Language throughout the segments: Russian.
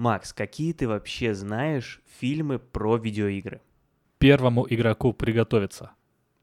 Макс, какие ты вообще знаешь фильмы про видеоигры? Первому игроку приготовиться.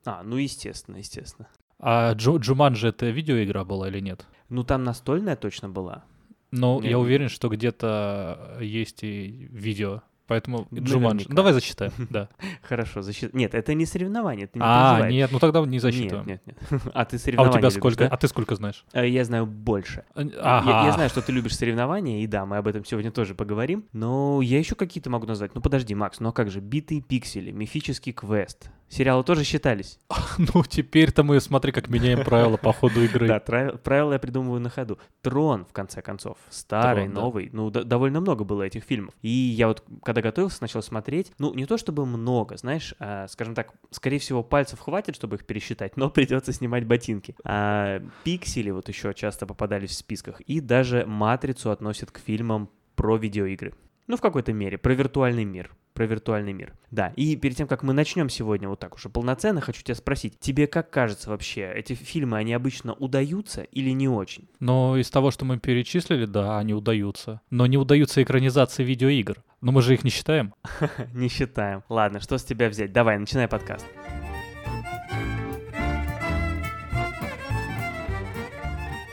А, ну естественно, естественно. А Джу Джуманджи это видеоигра была или нет? Ну там настольная точно была. Нет. я уверен, что где-то есть и видео. Поэтому. Джуманджи. Ну, давай засчитаем, да. Хорошо, защит... Нет, это не соревнование, ты не А, нет, ну тогда не засчитываем. нет, нет. А ты А у соревнования тебя любишь, сколько? да? А ты сколько знаешь? Э, Я знаю больше. Я, Ага. я знаю, что ты любишь соревнования, и да, мы об этом сегодня тоже поговорим. Но я еще какие-то могу назвать. Ну подожди, Макс, ну а как же? Битые пиксели, мифический квест. Сериалы тоже считались? Ну, теперь-то мы, смотри, как меняем правила по ходу игры. Да, правила я придумываю на ходу. Трон, в конце концов. Старый, новый. Ну, довольно много было этих фильмов. И я вот, когда готовился, начал смотреть. Ну, не то чтобы много, знаешь, а, скажем так, скорее всего, пальцев хватит, чтобы их пересчитать, но придется снимать ботинки. А, пиксели вот еще часто попадались в списках. И даже «Матрицу» относят к фильмам про видеоигры. Ну, в какой-то мере, про виртуальный мир. Про виртуальный мир. Да, и перед тем, как мы начнем сегодня вот так уже полноценно, хочу тебя спросить, тебе как кажется вообще, эти фильмы, они обычно удаются или не очень? Но из того, что мы перечислили, да, они удаются. Но не удаются экранизации видеоигр. Но мы же их не считаем. Не считаем. Ладно, что с тебя взять? Давай, начинай подкаст.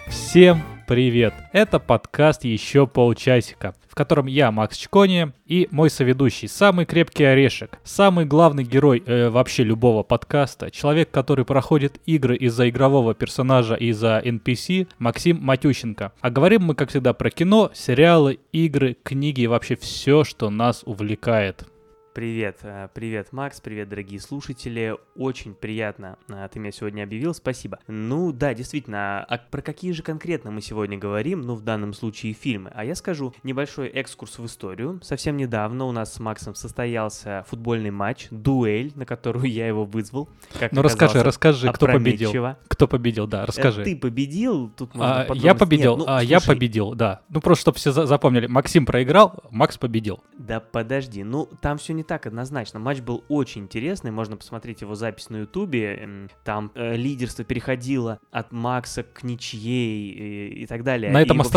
Всем привет! Это подкаст «Еще полчасика», в котором я, Макс Чкони, и мой соведущий, самый крепкий орешек, самый главный герой э, вообще любого подкаста, человек, который проходит игры из-за игрового персонажа и из-за NPC, Максим Матющенко. А говорим мы, как всегда, про кино, сериалы, игры, книги и вообще все, что нас увлекает. Привет, э, привет, Макс, привет, дорогие слушатели. Очень приятно, э, ты меня сегодня объявил, спасибо. Ну да, действительно, а про какие же конкретно мы сегодня говорим, ну в данном случае фильмы? А я скажу небольшой экскурс в историю. Совсем недавно у нас с Максом состоялся футбольный матч, дуэль, на которую я его вызвал. Как Ну расскажи, расскажи, кто победил. Кто победил, да, Э, расскажи. Ты победил, тут можно А, подробности- я победил, Нет, ну, а, я победил, да. Ну просто, чтобы все за- запомнили, Максим проиграл, Макс победил. Да подожди, ну там все не так однозначно. Матч был очень интересный, можно посмотреть его запись на Ютубе. М, Там э, лидерство переходило от Макса к ничьей и, и так далее. На этом И, в общем,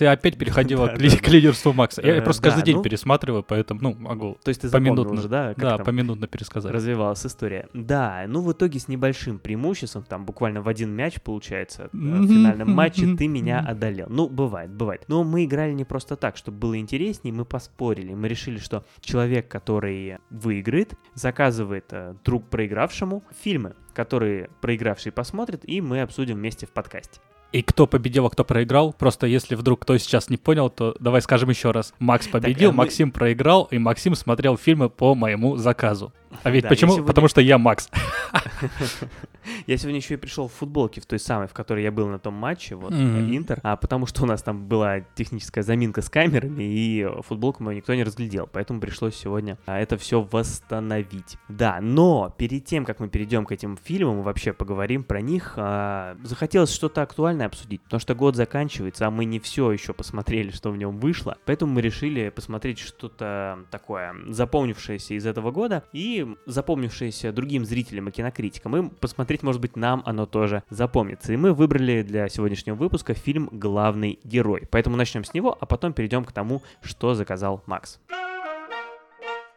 и опять переходила Да, к, ли- да, к лидерству Макса. Я Э, просто да, каждый день ну- пересматриваю, поэтому, ну, могу То есть ты поминутно. уже, да? как да, там поминутно пересказать. развивалась история. Да, ну в итоге с небольшим преимуществом, там буквально в один мяч получается, э, в финальном матче ты меня одолел. Ну, бывает, бывает. Но мы играли не просто так, чтобы было интереснее, мы поспорили. Мы решили, что человек, который выиграет, заказывает э, друг проигравшему фильмы, которые проигравший посмотрит, и мы обсудим вместе в подкасте. И кто победил, а кто проиграл, просто если вдруг кто сейчас не понял, то давай скажем еще раз. Макс победил, а мы- Максим проиграл, и Максим смотрел фильмы по моему заказу. А ведь Да, почему? сегодня- Потому что я Макс. Я сегодня еще и пришел в футболке, в той самой, в которой я был на том матче, вот, э, Интер, а потому что у нас там была техническая заминка с камерами, и футболку мою никто не разглядел, поэтому пришлось сегодня а, это все восстановить. Да, но перед тем, как мы перейдем к этим фильмам и вообще поговорим про них, а, захотелось что-то актуальное обсудить, потому что год заканчивается, а мы не все еще посмотрели, что в нем вышло, поэтому мы решили посмотреть что-то такое запомнившееся из этого года и запомнившееся другим зрителям и кинокритикам, и посмотреть, может быть, нам оно тоже запомнится. И мы выбрали для сегодняшнего выпуска фильм «Главный герой». Поэтому начнем с него, а потом перейдем к тому, что заказал Макс.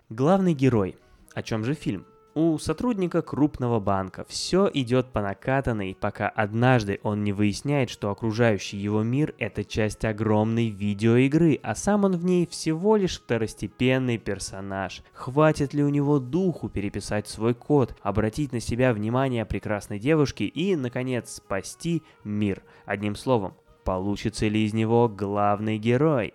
Главный герой. О чем же фильм? У сотрудника крупного банка все идет по накатанной, пока однажды он не выясняет, что окружающий его мир – это часть огромной видеоигры, а сам он в ней всего лишь второстепенный персонаж. Хватит ли у него духу переписать свой код, обратить на себя внимание прекрасной девушки и, наконец, спасти мир? Одним словом, получится ли из него главный герой?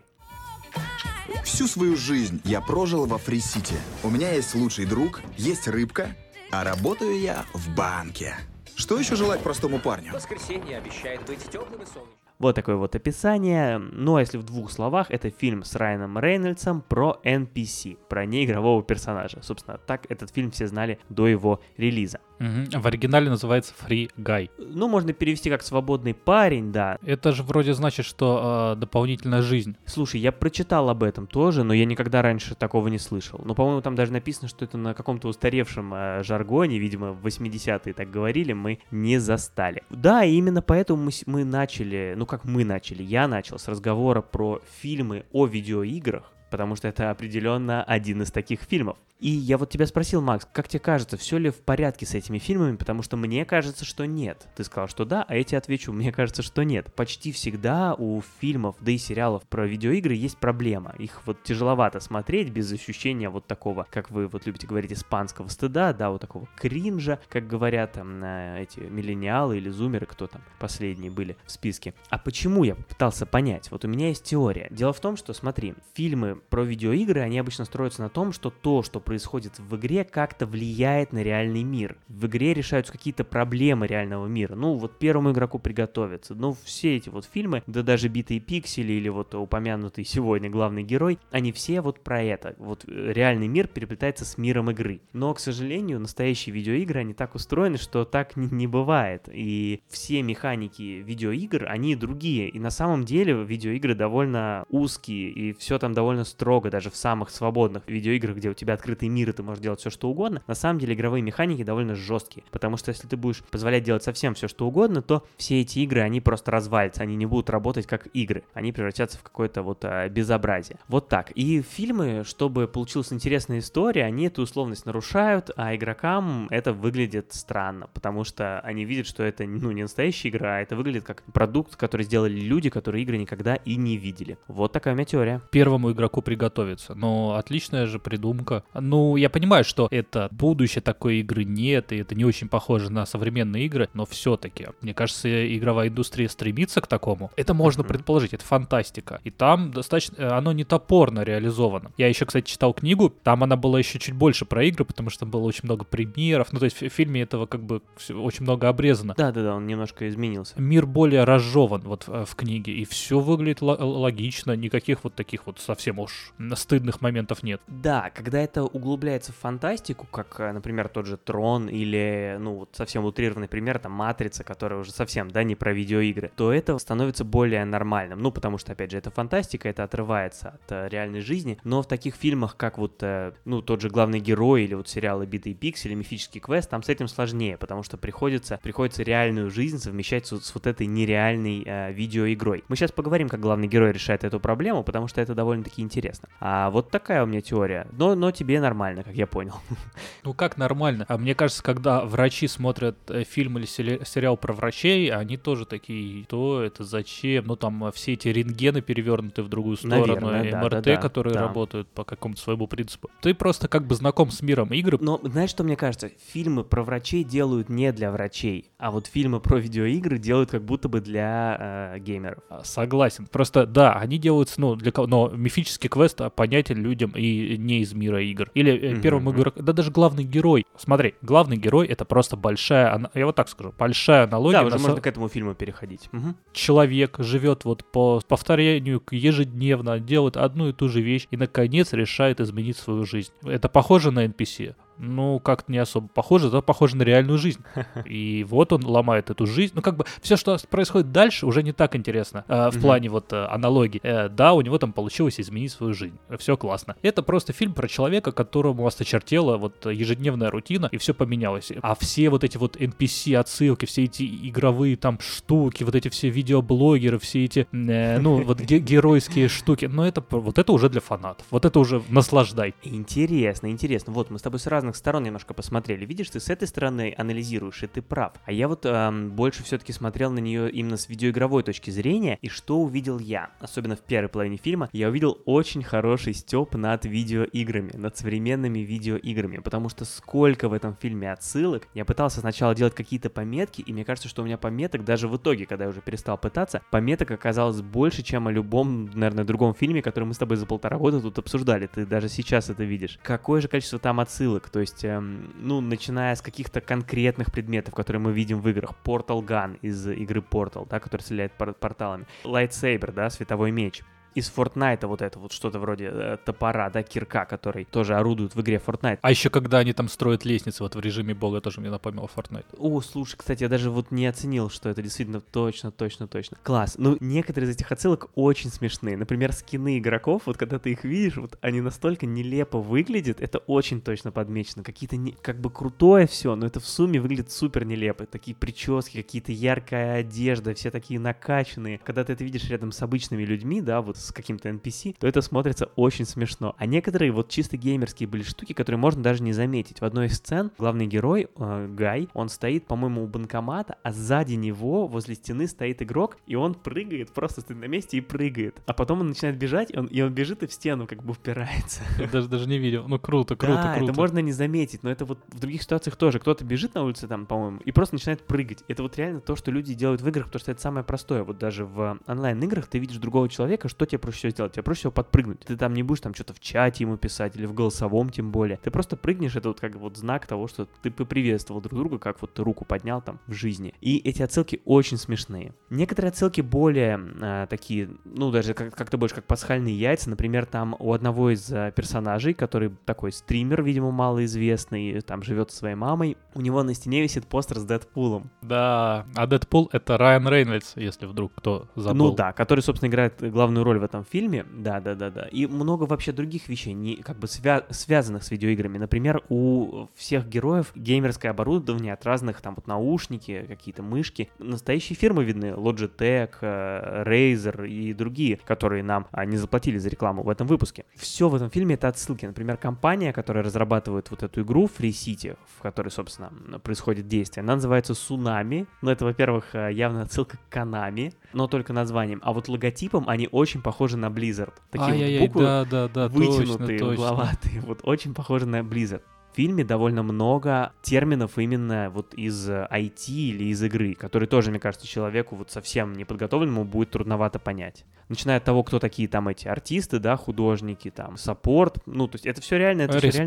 Всю свою жизнь я прожил во Фрисите. У меня есть лучший друг, есть рыбка, а работаю я в банке. Что еще желать простому парню? Воскресенье обещает быть теплым и солнечным. Вот такое вот описание. Ну а если в двух словах, это фильм с Райаном Рейнольдсом про NPC, про неигрового персонажа. Собственно, так этот фильм все знали до его релиза. Мгм. В оригинале называется Free Guy. Ну, можно перевести как «свободный парень», да. Это же вроде значит, что э, дополнительная жизнь. Слушай, я прочитал об этом тоже, но я никогда раньше такого не слышал. Но, по-моему, там даже написано, что это на каком-то устаревшем э, жаргоне, видимо, в 80-е так говорили, мы не застали. Да, и именно поэтому мы, мы начали, ну как мы начали, я начал с разговора про фильмы о видеоиграх, потому что это определенно один из таких фильмов. И я вот тебя спросил, Макс, как тебе кажется, все ли в порядке с этими фильмами, потому что мне кажется, что нет. Ты сказал, что да, а я тебе отвечу, мне кажется, что нет. Почти всегда у фильмов, да и сериалов про видеоигры есть проблема. Их вот тяжеловато смотреть без ощущения вот такого, как вы вот любите говорить, испанского стыда, да, вот такого кринжа, как говорят там э, эти миллениалы или зумеры, кто там последние были в списке. А почему я пытался понять? Вот у меня есть теория. Дело в том, что, смотри, фильмы про видеоигры, они обычно строятся на том, что то, что происходит в игре, как-то влияет на реальный мир. В игре решаются какие-то проблемы реального мира. Ну, вот первому игроку приготовиться. Ну, все эти вот фильмы, да даже «Битые пиксели» или вот упомянутый сегодня главный герой, они все вот про это. Вот э, реальный мир переплетается с миром игры. Но, к сожалению, настоящие видеоигры, они так устроены, что так не, не бывает. И все механики видеоигр, они другие. И на самом деле видеоигры довольно узкие, и все там довольно строго, даже в самых свободных видеоиграх, где у тебя открытый мир, и ты можешь делать все, что угодно. На самом деле игровые механики довольно жесткие. Потому что если ты будешь позволять делать совсем все, что угодно, то все эти игры, они просто развалятся, они не будут работать как игры. Они превратятся в какое-то вот а, безобразие. Вот так. И фильмы, чтобы получилась интересная история, они эту условность нарушают, а игрокам это выглядит странно, потому что они видят, что это ну, не настоящая игра, а это выглядит как продукт, который сделали люди, которые игры никогда и не видели. Вот такая у меня теория. Первому игроку приготовиться. Но отличная же придумка. Ну, я понимаю, что это будущее такой игры нет, и это не очень похоже на современные игры, но все-таки, мне кажется, игровая индустрия стремится к такому. Это можно Мгм. предположить, это фантастика. И там достаточно, оно не топорно реализовано. Я еще, кстати, читал книгу, там она была еще чуть больше про игры, потому что там было очень много примеров. Ну, то есть в фильме этого как бы очень много обрезано. Да-да-да, он немножко изменился. Мир более разжеван вот э, в книге, и все выглядит ло- логично, никаких вот таких вот совсем уж стыдных моментов нет. Да, когда это углубляется в фантастику, как, э, например, тот же Трон или, ну, вот совсем утрированный пример, там, Матрица, которая уже совсем, да, не про видеоигры, то это становится более нормальным. Ну, потому что, опять же, это фантастика, это отрывается от э, реальной жизни, но в таких фильмах, как вот, э, ну, тот же главный герой или вот сериалы «Битый пиксель» или «Мифический квест», там с этим сложнее, потому что приходится, приходится реальную жизнь совмещать с, с вот этой нереальной э, видеоигрой. Мы сейчас поговорим, как главный герой решает эту проблему, потому что это довольно-таки интересно. А вот такая у меня теория. Но, но тебе нормально, как я понял. Ну как нормально? А мне кажется, когда врачи смотрят э, фильм или сериал про врачей, они тоже такие, что это, зачем? Ну там э, все эти рентгены перевернуты в другую сторону, Наверное, да, МРТ, да, да, которые да. работают по какому-то своему принципу. Ты просто как бы знаком с миром игр, Но знаешь, что мне кажется? Фильмы про врачей делают не для врачей, а вот фильмы про видеоигры делают как будто бы для э, геймеров. А, Согласен. Просто, да, они делаются, ну, для кого, но мифический квест а, понятен людям и не из мира игр. Или первому мгм. игроку, да даже главный герой. Смотри, главный герой это просто большая, я вот так скажу, большая аналогия. да, уже можно к этому фильму переходить. Мгм. Человек живет вот по повторению ежедневно, делает одну и ту же вещь и, наконец, решает изменить свою жизнь. Это похоже на NPC? Ну, как-то не особо похоже, зато похоже на реальную жизнь. И вот он ломает эту жизнь. Ну, как бы все, что происходит дальше, уже не так интересно э, в Мгм. плане вот э, аналогии. Э, да, у него там получилось изменить свою жизнь. Все классно. Это просто фильм про человека, которому осточертела вот ежедневная рутина, и все поменялось. А все вот эти вот NPC отсылки, все эти игровые там штуки, вот эти все видеоблогеры, все эти, э, ну, вот ге- геройские штуки, ну, это вот это уже для фанатов. Вот это уже наслаждай. Интересно, интересно. Вот мы с тобой с разных сторон немножко посмотрели. Видишь, ты с этой стороны анализируешь, и ты прав. А я вот эм, больше все-таки смотрел на нее именно с видеоигровой точки зрения. И что увидел я? Особенно в первой половине фильма, я увидел очень хороший степ над видеоиграми, над современными видеоиграми. Потому что сколько в этом фильме отсылок. Я пытался сначала делать какие-то пометки, и мне кажется, что у меня пометок даже в итоге, когда я уже перестал пытаться, пометок оказалось больше, чем о любом, наверное, другом фильме, который мы с тобой за полтора года тут обсуждали. Ты даже сейчас это видишь. Какое же количество там отсылок? То есть, эм, ну, начиная с каких-то конкретных предметов, которые мы видим в играх. Portal Gun из игры Portal, да, который стреляет пор- порталами. Lightsaber, да, световой меч. Из Fortnite вот это вот что-то вроде э, топора, да, кирка, который тоже орудует в игре Fortnite. А еще когда они там строят лестницы вот в режиме бога, тоже мне напомнило Fortnite. О, слушай, кстати, я даже вот не оценил, что это действительно точно, точно, точно. Класс. Ну, некоторые из этих отсылок очень смешные. Например, скины игроков, вот когда ты их видишь, вот они настолько нелепо выглядят, это очень точно подмечено. Какие-то не, как бы крутое все, но это в сумме выглядит супер нелепо. Такие прически, какие-то яркая одежда, все такие накачанные. Когда ты это видишь рядом с обычными людьми, да, вот с каким-то NPC, то это смотрится очень смешно. А некоторые вот чисто геймерские были штуки, которые можно даже не заметить. В одной из сцен главный герой, э, Гай, он стоит, по-моему, у банкомата, а сзади него возле стены стоит игрок, и он прыгает, просто стоит на месте и прыгает. А потом он начинает бежать, и он, и он бежит и в стену как бы упирается. Я даже, даже не видел. Ну, круто, круто, да, круто. это можно не заметить, но это вот в других ситуациях тоже. Кто-то бежит на улице там, по-моему, и просто начинает прыгать. Это вот реально то, что люди делают в играх, потому что это самое простое. Вот даже в онлайн-играх ты видишь другого человека, что тебе проще всего сделать? Тебе проще всего подпрыгнуть. Ты там не будешь там что-то в чате ему писать или в голосовом тем более. Ты просто прыгнешь, это вот как вот знак того, что ты поприветствовал друг друга, как вот ты руку поднял там в жизни. И эти отсылки очень смешные. Некоторые отсылки более э, такие, ну даже как- как-то больше как пасхальные яйца. Например, там у одного из э, персонажей, который такой стример, видимо, малоизвестный, там живет со своей мамой, у него на стене висит постер с Дэдпулом. Да, а Дэдпул — это Райан Рейнольдс, если вдруг кто забыл. Ну да, который, собственно, играет главную роль в этом фильме. Да, да, да, да. И много вообще других вещей, не как бы свя- связанных с видеоиграми. Например, у всех героев геймерское оборудование от разных там вот наушники, какие-то мышки. Настоящие фирмы видны. Logitech, э, Razer и другие, которые нам а, не заплатили за рекламу в этом выпуске. Все в этом фильме это отсылки. Например, компания, которая разрабатывает вот эту игру Free City, в которой, собственно, происходит действие, она называется Tsunami. Ну, это, во-первых, э, явно отсылка к Konami, но только названием. А вот логотипом они очень похожи на Blizzard. Такие вот буквы да, да, да, вытянутые, точно, точно. угловатые. Вот очень похожи на Blizzard. В фильме довольно много терминов именно вот из э, IT или из игры, которые тоже, мне кажется, человеку вот совсем неподготовленному будет трудновато понять. Начиная от того, кто такие там эти артисты, да, художники, там, саппорт, ну, то есть это все реально, это все реально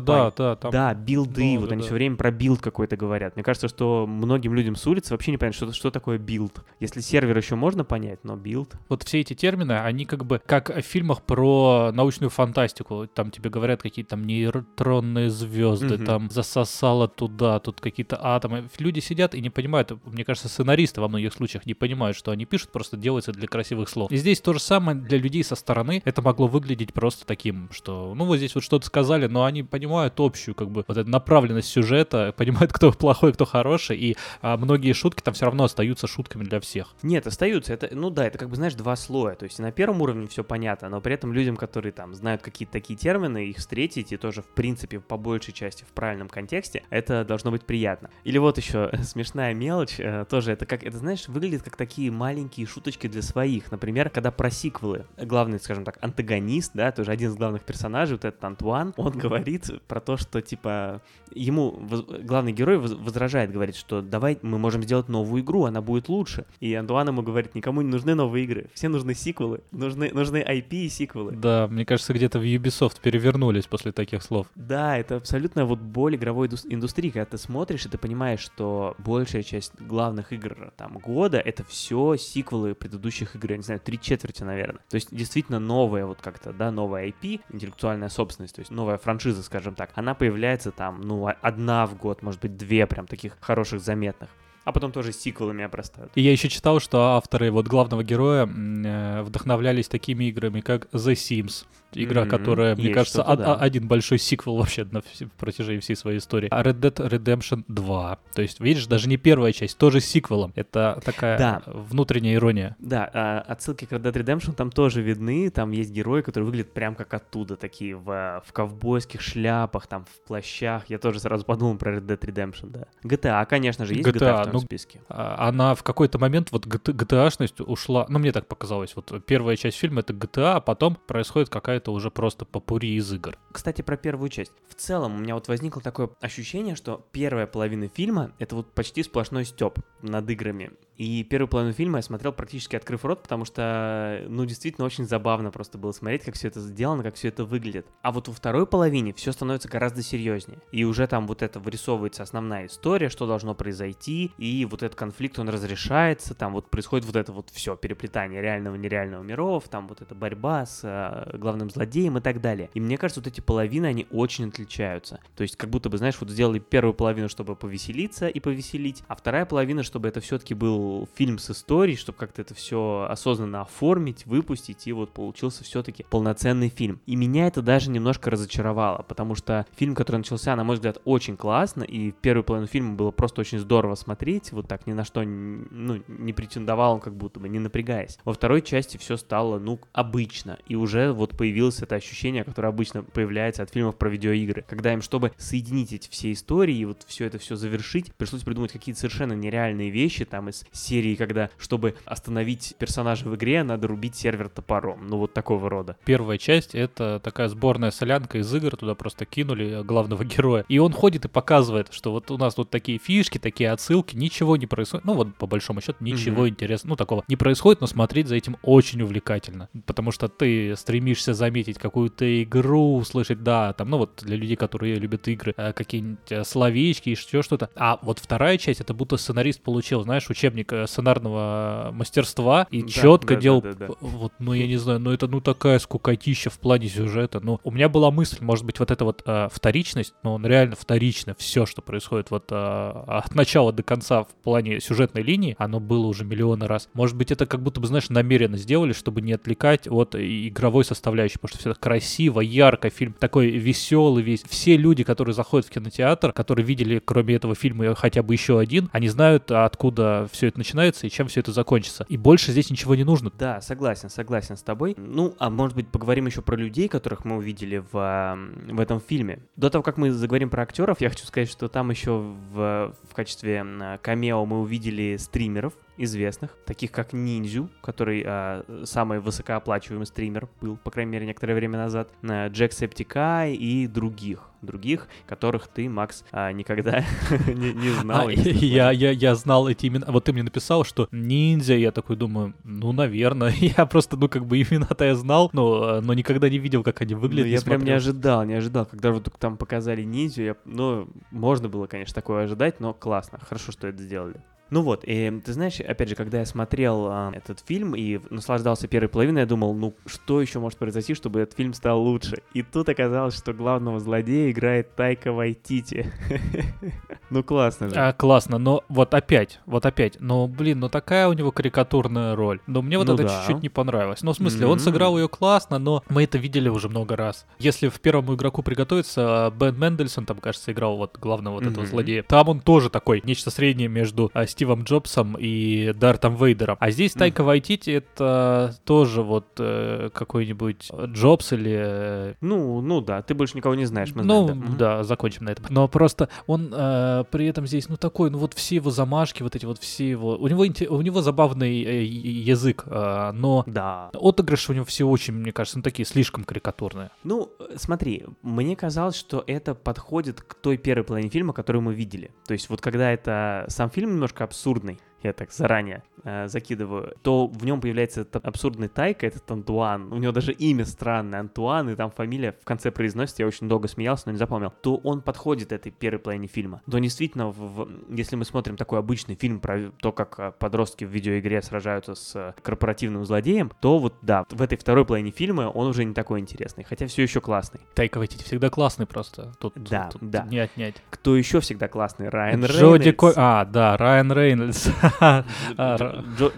да, да, там. Да, билды, Да, вот да, они да. все время про билд какой-то говорят. Мне кажется, что многим людям с улицы вообще не понятно, что, что такое билд. Если сервер еще можно понять, но билд... Вот все эти термины, они как бы как в фильмах про научную фантастику. Там тебе говорят какие-то там нейтронные звезды, Мгм. там засосало туда, тут какие-то атомы. Люди сидят и не понимают, мне кажется, сценаристы во многих случаях не понимают, что они пишут, просто делается для красивых слов. И здесь то же самое для людей со стороны. Это могло выглядеть просто таким, что, ну вот здесь вот что-то сказали, но они понимают общую как бы вот эту направленность сюжета, понимают, кто плохой, кто хороший, и а, многие шутки там все равно остаются шутками для всех. Нет, остаются. Это, ну да, это как бы, знаешь, два слоя. То есть на первом уровне все понятно, но при этом людям, которые там знают какие-то такие термины, их встретить и тоже, в принципе, по большей части в правильном контексте, это должно быть приятно. Или вот еще смешная мелочь, э, тоже это как, это знаешь, выглядит как такие маленькие шуточки для своих. Например, когда про сиквелы, главный, скажем так, антагонист, да, тоже один из главных персонажей, вот этот Антуан, он говорит про то, что, типа, ему главный герой воз- возражает, говорит, что давай мы можем сделать новую игру, она будет лучше. И Антуан ему говорит, никому не нужны новые игры, все нужны сиквелы, нужны, нужны IP и сиквелы. Да, мне кажется, где-то в Ubisoft перевернулись после таких слов. Да, это абсолютно вот боль игровой индус- индустрии, когда ты смотришь и ты понимаешь, что большая часть главных игр там года это все сиквелы предыдущих игр, я не знаю, три четверти, наверное. То есть действительно новая вот как-то, да, новая IP, интеллектуальная собственность, то есть новая франшиза, скажем так, она появляется там, ну, одна в год, может быть, две прям таких хороших, заметных. А потом тоже сиквелами обрастают. И я еще читал, что авторы вот главного героя э, вдохновлялись такими играми, как The Sims. Игра, Мгм, которая, мне есть кажется, од- да. а- один большой сиквел вообще на вс- протяжении всей своей истории. А Red Dead Redemption 2. То есть, видишь, даже не первая часть, тоже с сиквелом. Это такая Да. внутренняя ирония. Да, а, отсылки к Red Dead Redemption там тоже видны, там есть герои, которые выглядят прям как оттуда, такие в, в ковбойских шляпах, там в плащах. Я тоже сразу подумал про Red Dead Redemption, да. GTA, конечно же, есть GTA, GTA, в том ну, списке. А, Она в какой-то момент, вот GTA-шность ушла, ну, мне так показалось, вот первая часть фильма это GTA, а потом происходит какая-то уже просто попури из игр. Кстати, про первую часть. В целом, у меня вот возникло такое ощущение, что первая половина фильма — это вот почти сплошной степ над играми. И первую половину фильма я смотрел практически открыв рот, потому что, ну, действительно, очень забавно просто было смотреть, как все это сделано, как все это выглядит. А вот во второй половине все становится гораздо серьезнее. И уже там вот это вырисовывается основная история, что должно произойти, и вот этот конфликт, он разрешается, там вот происходит вот это вот все, переплетание реального и нереального миров, там вот эта борьба с э, главным злодеем и так далее. И мне кажется, вот эти половины, они очень отличаются. То есть как будто бы, знаешь, вот сделали первую половину, чтобы повеселиться и повеселить, а вторая половина, чтобы это все-таки был фильм с историей, чтобы как-то это все осознанно оформить, выпустить, и вот получился все-таки полноценный фильм. И меня это даже немножко разочаровало, потому что фильм, который начался, на мой взгляд, очень классно, и первую половину фильма было просто очень здорово смотреть, вот так ни на что ну, не претендовал он как будто бы, не напрягаясь. Во второй части все стало, ну, обычно, и уже вот появилось это ощущение, которое обычно появляется от фильмов про видеоигры, когда им, чтобы соединить эти все истории и вот все это все завершить, пришлось придумать какие-то совершенно нереальные вещи, там из серии, когда, чтобы остановить персонажа в игре, надо рубить сервер топором, ну вот такого рода. Первая часть — это такая сборная солянка из игр, туда просто кинули главного героя, и он ходит и показывает, что вот у нас тут такие фишки, такие отсылки, ничего не происходит, ну вот по большому счету ничего mm-hmm. интересного, ну такого не происходит, но смотреть за этим очень увлекательно, потому что ты стремишься заметить какую-то игру, услышать, да, там, ну вот для людей, которые любят игры, э, какие-нибудь э, словечки, еще что-то. А вот вторая часть, это будто сценарист получил, знаешь, учебник э, сценарного мастерства и да, четко да, делал, да, да, да. вот, ну я не знаю, ну это ну такая скукотища в плане сюжета. Ну, у меня была мысль, может быть, вот эта вот э, вторичность, но он реально вторично, все, что происходит вот э, от начала до конца в плане сюжетной линии, оно было уже миллионы раз. Может быть, это как будто бы, знаешь, намеренно сделали, чтобы не отвлекать от игровой составляющей, потому что все это красиво, ярко, фильм такой веселый весь. Все люди, которые заходят в кинотеатр, которые видели, кроме этого фильма, хотя бы еще один, они знают, откуда все это начинается и чем все это закончится. И больше здесь ничего не нужно. Да, согласен, согласен с тобой. Ну, а может быть, поговорим еще про людей, которых мы увидели в, в этом фильме. До того, как мы заговорим про актеров, я хочу сказать, что там еще в, в качестве камео мы увидели стримеров, известных, таких как Ниндзю, который а, самый высокооплачиваемый стример был, по крайней мере, некоторое время назад, Джек Септикай и других других, которых ты, Макс, а, никогда не, не знал. А, я, я, я знал эти имена. Вот ты мне написал, что ниндзя, я такой думаю, ну, наверное. Я просто, ну, как бы имена-то я знал, но, но никогда не видел, как они выглядят. Ну, я прям не ожидал, не ожидал. Когда вот там показали ниндзю, я, ну, можно было, конечно, такое ожидать, но классно. Хорошо, что это сделали. Ну вот, и ты знаешь, опять же, когда я смотрел а, этот фильм и наслаждался первой половиной, я думал, ну что еще может произойти, чтобы этот фильм стал лучше? И тут оказалось, что главного злодея играет Тайка Вайтити. Ну классно же. А, классно, но вот опять, вот опять, но блин, ну такая у него карикатурная роль. Но мне вот ну это да. чуть-чуть не понравилось. Ну в смысле, mm-hmm. он сыграл ее классно, но мы это видели уже много раз. Если в первому игроку приготовиться, Бен Мендельсон там, кажется, играл вот главного вот mm-hmm. этого злодея. Там он тоже такой, нечто среднее между а, Стивом Джобсом и Дартом Вейдером. А здесь Тайка. Вайтити это тоже вот э, какой-нибудь Джобс или... Э, ну, ну да, ты больше никого не знаешь, мы Ну, знаем, да. да, закончим на этом. Но просто он э, при этом здесь, ну, такой, ну, вот все его замашки, вот эти вот все его... У него, у него забавный э, язык, э, но да. отыгрыши у него все очень, мне кажется, ну, такие слишком карикатурные. Ну, смотри, мне казалось, что это подходит к той первой половине фильма, которую мы видели. То есть вот когда это сам фильм немножко абсурдный, я так заранее э, закидываю, то в нем появляется этот абсурдный Тайка, этот Антуан, у него даже имя странное, Антуан, и там фамилия в конце произносится, я очень долго смеялся, но не запомнил, то он подходит этой первой половине фильма. То действительно, в, в, если мы смотрим такой обычный фильм про то, как э, подростки в видеоигре сражаются с э, корпоративным злодеем, то вот да, в этой второй половине фильма он уже не такой интересный, хотя все еще классный. Тайка Вайтити всегда классный просто. Тут, да, тут, да. Не отнять. Кто еще всегда классный? Райан Джоди Рейнольдс. Ко... А, да, Райан Рейнольдс.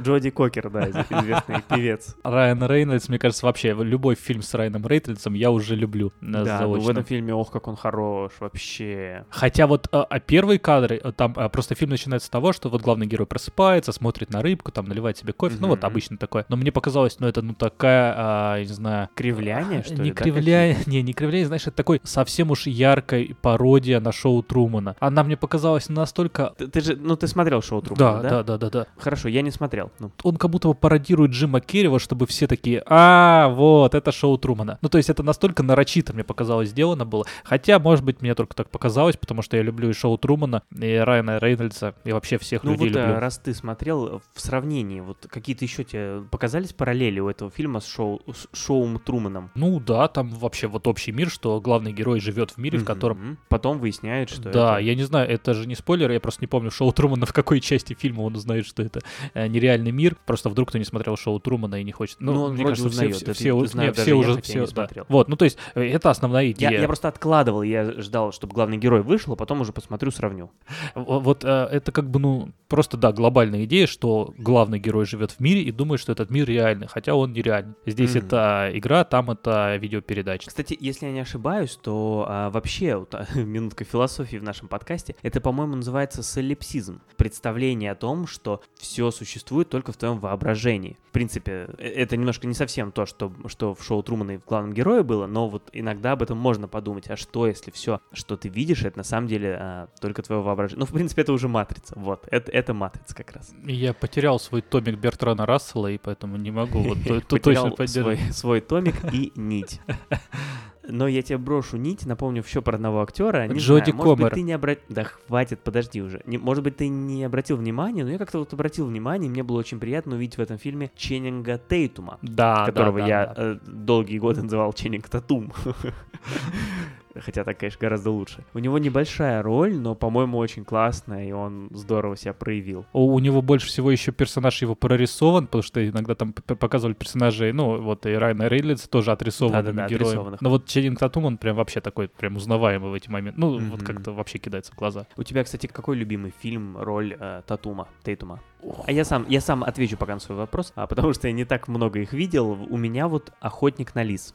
Джоди Кокер, да, известный певец. Райан Рейнольдс, мне кажется, вообще любой фильм с Райаном Рейнольдсом я уже люблю. Да, ну в этом фильме, ох, как он хорош, вообще. Хотя вот а, а первые кадры, э, там а, просто фильм начинается с того, что вот главный герой просыпается, смотрит на рыбку, там наливает себе кофе, ну вот обычно такое. Но мне показалось, ну это ну такая, а, я не знаю... Кривляние, что ли? Не кривляние, не, не кривляние, знаешь, это такой совсем уж яркой пародия на шоу Трумана. Она мне показалась настолько... Ты, ты же, ну ты смотрел шоу Трумана, да? Да, да, да, да. Хорошо, я не смотрел. Ну, Он как будто бы пародирует Джима Керрива, чтобы все такие, а, вот, это шоу Трумана. Ну, то есть это настолько нарочито, мне показалось, сделано было. Хотя, может быть, мне только так показалось, потому что я люблю и шоу Трумана, и Райана Рейнольдса, и вообще всех ну людей вот, э, люблю. раз ты смотрел, в сравнении, вот какие-то еще тебе показались параллели у этого фильма с, шоу, с шоум Труманом? Ну да, там вообще вот общий мир, что главный герой живет в мире, в котором. Потом выясняют, что да, это... я не знаю, это же не спойлер, я просто не помню шоу Трумана, в какой части фильма он узнает, что это э, нереальный мир. Просто вдруг кто не смотрел шоу Трумана и не хочет. Ну, он мне кажется, узнает. все, Это все, знаю не, даже все я, уже все, не да. смотрел. Вот, ну то есть э, это основная Я, идея. я просто откладывал, я ждал, чтобы главный герой вышел, а потом уже посмотрю, сравню. Вот э, это как бы, ну, просто, да, глобальная идея, что главный герой живет в мире и думает, что этот мир реальный, хотя он нереальный. Здесь Мгм. это игра, там это видеопередача. Кстати, если я не ошибаюсь, то а, вообще вот, минутка философии в нашем подкасте, это, по-моему, называется солипсизм. Представление о том, что все существует только в твоем воображении. В принципе, э- это немножко не совсем то, что, что в шоу Трумана и в главном герое было, но вот иногда об этом можно подумать. А что, если все, что ты видишь, это на самом деле а, только твое воображение? Ну, в принципе, это уже матрица. Вот, это, это матрица как раз. Я потерял свой томик Бертрана Рассела, и поэтому не могу вот точно свой, поддержать. свой томик и нить. Но я тебе брошу нить, напомню еще про одного актера. Не Джоди знаю, может быть, ты не обратил... Да хватит, подожди уже. Не- Может быть, ты не обратил внимания, но я как-то вот обратил внимание, и мне было очень приятно увидеть в этом фильме Ченнинга Тейтума, Да, которого да, да, я да. э, долгие годы называл Ченнинг Татум. Хотя так, конечно, гораздо лучше. У него небольшая роль, но, по-моему, очень классная, и он здорово себя проявил. У, у него больше всего еще персонаж его прорисован, потому что иногда там показывали персонажей, ну, вот и Райана Рейнольдса тоже отрисованными Да-да-да, героем. отрисованных. Но вот Ченнинг Татум, он прям вообще такой, прям узнаваемый в эти моменты. Ну, вот Мгм. как-то вообще кидается в глаза. У тебя, кстати, какой любимый фильм, роль э, Татума, Тейтума? А я сам, я сам отвечу пока на свой вопрос, а, потому что я не так много их видел. У меня вот «Охотник на лис».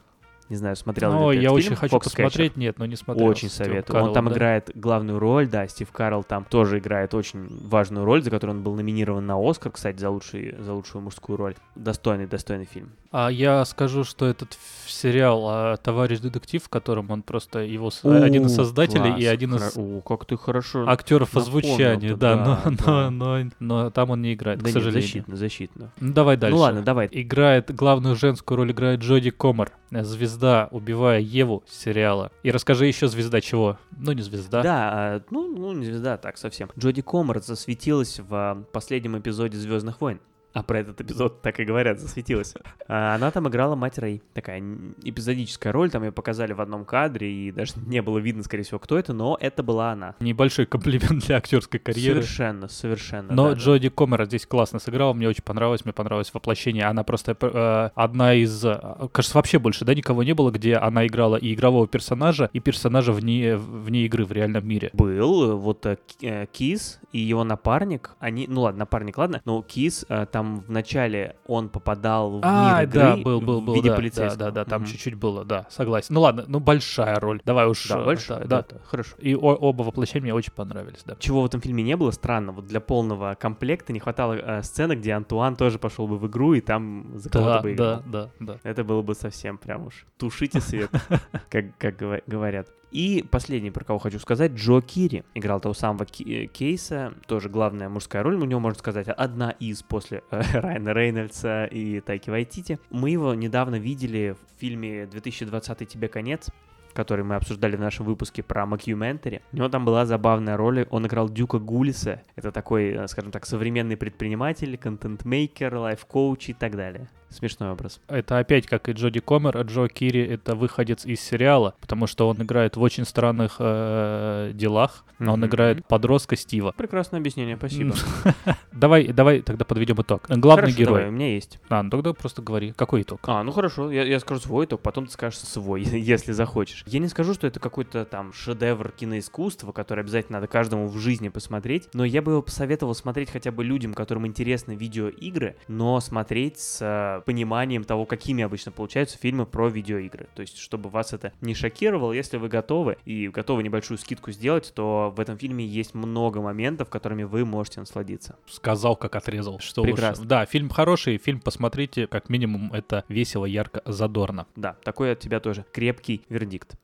Не знаю, смотрел Ну, ли ты я этот очень фильм? хочу Foxcatcher. посмотреть, нет, но не смотрел. Очень советую. Он там да. играет главную роль, да, Стив Карл там тоже играет очень важную роль, за которую он был номинирован на Оскар, кстати, за, лучший, за лучшую мужскую роль. Достойный, достойный фильм. А я скажу, что этот сериал а, «Товарищ детектив», в котором он просто его с- один из создателей и класс. один из Хоро- О, как ты хорошо. актеров озвучания, да, да, но, да. но, но, но там он не играет, да к нет, сожалению. защитно, защитно. Ну, давай дальше. Ну ладно, давай. Играет главную женскую роль играет Джоди Комер, э, звезда, убивая Еву сериала. И расскажи еще звезда чего? Ну не звезда. Да, а, ну, ну, не звезда, так совсем. Джоди Комер засветилась в а, последнем эпизоде Звездных войн. А про этот эпизод так и говорят, засветилась. А, Она там играла мать Рэй. Такая эпизодическая роль, там ее показали в одном кадре, и даже не было видно, скорее всего, кто это, но это была она. Небольшой комплимент для актерской карьеры. Совершенно, совершенно. Но да, да. Джоди Комер здесь классно сыграла, мне очень понравилось, мне понравилось воплощение. Она просто э, одна из... э, Кажется, вообще больше, да, никого не было, где она играла и игрового персонажа, и персонажа вне, вне игры в реальном мире. Был вот э, э, Кис и его напарник, они, ну ладно, напарник, ладно, но Кис, э, там в начале он попадал в А, мир игры да, был, был, в был, виде да, да, полицейского. да, да, там Мгм. чуть-чуть было, да, согласен. Ну ладно, ну большая роль, давай уж. Да, э, большая, да, да, да, хорошо. И о- оба воплощения мне очень понравились, да. Чего в этом фильме не было, странно, вот для полного комплекта не хватало э, сцены, где Антуан тоже пошел бы в игру и там за кого-то Да, бы играл. да, да, да. Это было бы совсем прям уж тушите свет, как, говорят. И последний, про кого хочу сказать, Джо Кири. Играл того самого э, Кейса, тоже главная мужская роль, у него, можно сказать, одна из после э, Райана Рейнольдса и Тайки Вайтити. Мы его недавно видели в фильме «2020 тебе конец», который мы обсуждали в нашем выпуске про Макьюментари. У него там была забавная роль, он играл Дюка Гулиса. Это такой, э, скажем так, современный предприниматель, контент-мейкер, лайф-коуч и так далее. Смешной образ. Это опять как и Джоди Комер, а Джо Кири это выходец из сериала, потому что он играет в очень странных э, делах. Он Мгм. играет подростка Стива. Прекрасное объяснение, спасибо. Давай, давай тогда подведем итог. Главный Хорошо, герой. давай, у меня есть. А, ну тогда просто говори. Какой итог? А, ну хорошо, я, я скажу свой итог, потом ты скажешь свой, если захочешь. Я не скажу, что это какой-то там шедевр киноискусства, который обязательно надо каждому в жизни посмотреть, но я бы его посоветовал смотреть хотя бы людям, которым интересны видеоигры, но смотреть с пониманием того, какими обычно получаются фильмы про видеоигры. То есть, чтобы вас это не шокировало, если вы готовы и готовы небольшую скидку сделать, то в этом фильме есть много моментов, которыми вы можете насладиться. Сказал, как отрезал. Что Прекрасно. лучше. Да, фильм хороший, фильм посмотрите, как минимум это весело, ярко, задорно. Да, такой от тебя тоже крепкий вердикт.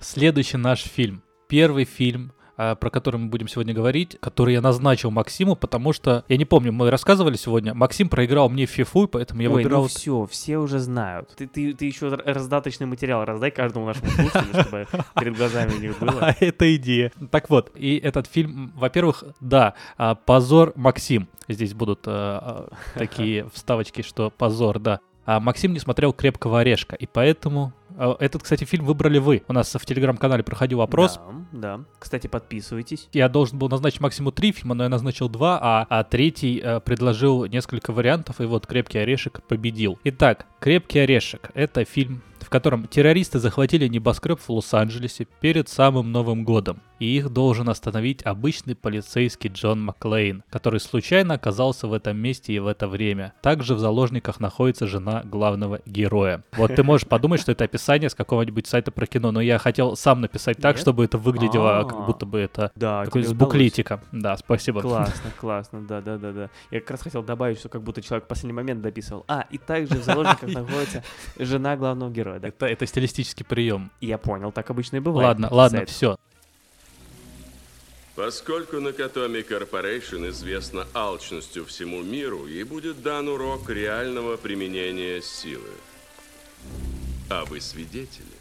Следующий наш фильм. Первый фильм про который мы будем сегодня говорить, который я назначил Максиму, потому что, я не помню, мы рассказывали сегодня, Максим проиграл мне в фифу, поэтому я Ой, выбирал... ну все, все уже знают. Ты, ты, ты еще раздаточный материал раздай каждому нашему слушателю, чтобы перед глазами у них было. А это идея. Так вот, и этот фильм, во-первых, да, а, позор Максим. Здесь будут а, а, такие вставочки, что позор, да. А Максим не смотрел «Крепкого орешка», и поэтому... а, Этот, кстати, фильм выбрали вы. У нас в телеграм-канале проходил опрос. Да, да. Кстати, подписывайтесь. Я должен был назначить максимум три фильма, но я назначил два, а, а третий э, предложил несколько вариантов, и вот «Крепкий орешек» победил. Итак, «Крепкий орешек» — это фильм, в котором террористы захватили небоскреб в Лос-Анджелесе перед самым Новым годом, и их должен остановить обычный полицейский Джон Маклейн, который случайно оказался в этом месте и в это время. Также в заложниках находится жена главного героя. Вот ты можешь подумать, что это описание с какого-нибудь сайта про кино, но я хотел сам написать так, Нет? чтобы это выглядело, А. как будто бы это Да, с буклетика. Да, спасибо. Классно, классно, да, да, да, да. Я как раз хотел добавить, что как будто человек в последний момент дописывал. А, и также в заложниках находится жена главного героя. Да. Это, это стилистический прием. Я понял, так обычно и бывает. Ладно, ладно, все. Поскольку Накатоми Корпорейшн известна алчностью всему миру, ей будет дан урок реального применения силы. А вы свидетели.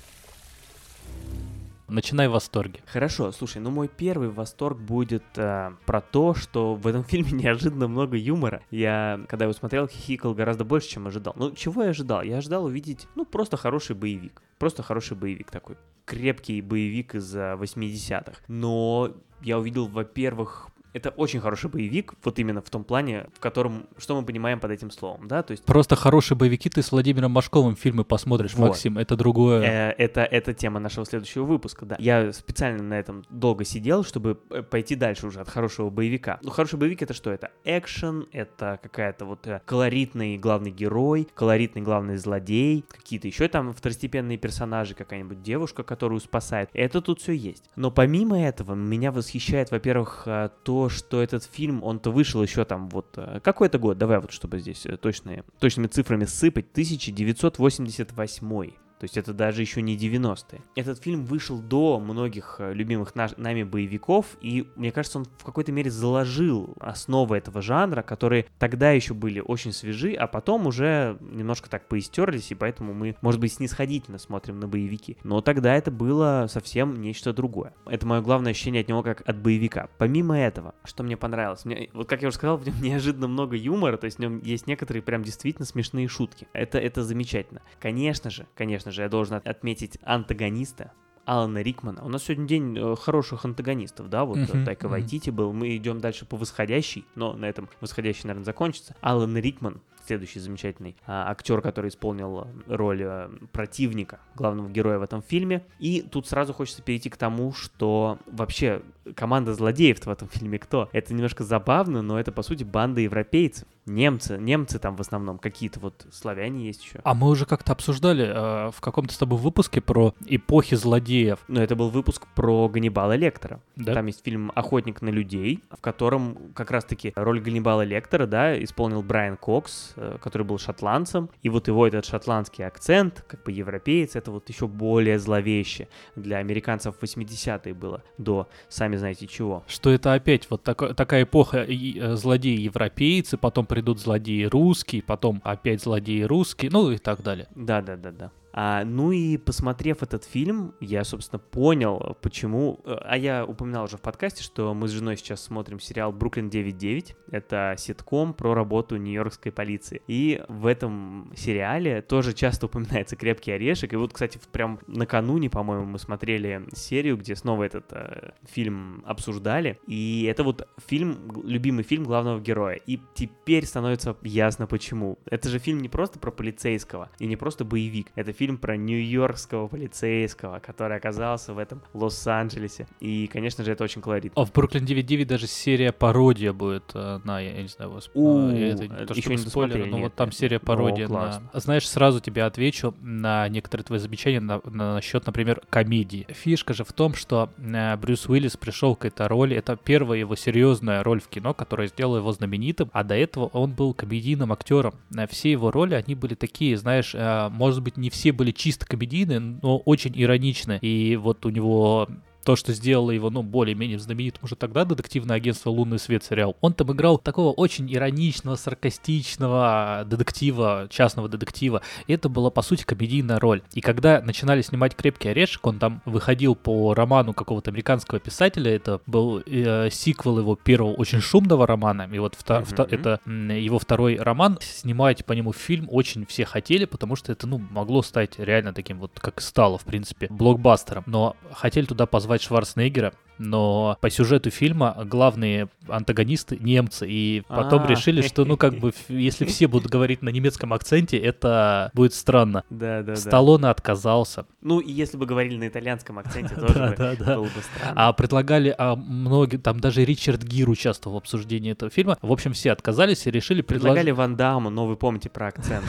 Начинай в восторге. Хорошо, слушай, ну мой первый восторг будет э, про то, что в этом фильме неожиданно много юмора. Я, когда его смотрел, хихикал гораздо больше, чем ожидал. Ну, чего я ожидал? Я ожидал увидеть, ну, просто хороший боевик. Просто хороший боевик такой. Крепкий боевик из э, 80-х. Но я увидел, во-первых, это очень хороший боевик, вот именно в том плане, в котором, что мы понимаем под этим словом, да, то есть Просто хорошие боевики ты с Владимиром Машковым фильмы посмотришь, Вот. Максим, это другое. Э, Это, это тема нашего следующего выпуска, да. Я специально на этом долго сидел, чтобы э, пойти дальше уже от хорошего боевика. Ну, хороший боевик это что? Это экшен, это какая-то вот э, колоритный главный герой, колоритный главный злодей, какие-то еще там второстепенные персонажи, какая-нибудь девушка, которую спасает. Это тут все есть. Но помимо этого, меня восхищает, во-первых, э, то, что этот фильм, он-то вышел еще там вот... э, Какой это год? Давай вот, чтобы здесь э, точные, точными цифрами сыпать. 1988. То есть это даже еще не 90-е. Этот фильм вышел до многих э, любимых наш- нами боевиков, и мне кажется, он в какой-то мере заложил основы этого жанра, которые тогда еще были очень свежи, а потом уже немножко так поистерлись, и поэтому мы, может быть, снисходительно смотрим на боевики. Но тогда это было совсем нечто другое. Это мое главное ощущение от него как от боевика. Помимо этого, что мне понравилось, мне, вот как я уже сказал, в нем неожиданно много юмора, то есть в нем есть некоторые прям действительно смешные шутки. Это, это замечательно. Конечно же, конечно же, я должен от- отметить антагониста, Алана Рикмана. У нас сегодня день э, хороших антагонистов, да, вот Мгм, Тайка. Вайтити был. Мы идем дальше по восходящей, но на этом восходящий, наверное, закончится. Алан Рикман, следующий замечательный а, актер, который исполнил роль э, противника, главного героя в этом фильме. И тут сразу хочется перейти к тому, что вообще команда злодеев в этом фильме кто? Это немножко забавно, но это, по сути, банда европейцев. Немцы, немцы там в основном, какие-то вот славяне есть еще. А мы уже как-то обсуждали э, в каком-то с тобой выпуске про эпохи злодеев, Но это был выпуск про Ганнибала Лектора. да? Там есть фильм «Охотник на людей», в котором как раз-таки роль Ганнибала Лектора, да, исполнил Брайан Кокс, э, который был шотландцем. И вот его этот шотландский акцент, как бы европеец, это вот еще более зловеще. Для американцев в 80-е было до сами знаете чего. Что это опять вот тако- такая эпоха э, злодеи европейцы, потом придут злодеи русские, потом опять злодеи русские, ну и так далее. Да-да-да-да. А, ну и посмотрев этот фильм, я, собственно, понял, почему... э, А я упоминал уже в подкасте, что мы с женой сейчас смотрим сериал «Бруклин 9.9». Это ситком про работу нью-йоркской полиции. И в этом сериале тоже часто упоминается «Крепкий орешек». И вот, кстати, прям накануне, по-моему, мы смотрели серию, где снова этот э, фильм обсуждали. И это вот фильм, любимый фильм главного героя. И теперь становится ясно, почему. Это же фильм не просто про полицейского и не просто боевик. Это фильм про нью-йоркского полицейского, который оказался в этом Лос-Анджелесе. И, конечно же, это очень колоритно. А в Бруклин 9.9 даже серия пародия будет э, на, я не знаю, вас- У, э, это не э, то, ещё чтобы не досмотрели, но вот там серия пародия на... классно. Знаешь, сразу тебе отвечу на некоторые твои замечания на, насчет, например, комедии. Фишка же в том, что э, Брюс Уиллис пришел к этой роли, это первая его серьезная роль в кино, которая сделала его знаменитым, а до этого он был комедийным актером. Э, Все его роли, они были такие, знаешь, э, может быть, не все были чисто комедийные, но очень ироничные. И вот у него то, что сделало его, ну, более-менее знаменитым уже тогда, детективное агентство «Лунный свет» сериал, он там играл такого очень ироничного, саркастичного детектива, частного детектива. И это была, по сути, комедийная роль. И когда начинали снимать «Крепкий орешек», он там выходил по роману какого-то американского писателя, это был э, сиквел его первого очень шумного романа, и вот втор- Мгм. вто- это его второй роман, снимать по нему фильм очень все хотели, потому что это, ну, могло стать реально таким вот, как стало, в принципе, блокбастером. Но хотели туда позвать Шварценеггера, но по сюжету фильма главные антагонисты немцы, и потом А. решили, что, ну, как бы, если все будут говорить на немецком акценте, это будет странно. Да, да. Сталлоне отказался. Ну, и если бы говорили на итальянском акценте, тоже Да, бы да, было бы странно. А предлагали, а многие, там даже Ричард Гир участвовал в обсуждении этого фильма. В общем, все отказались и решили Предлагали предложить... Ван Даму, но вы помните про акцент.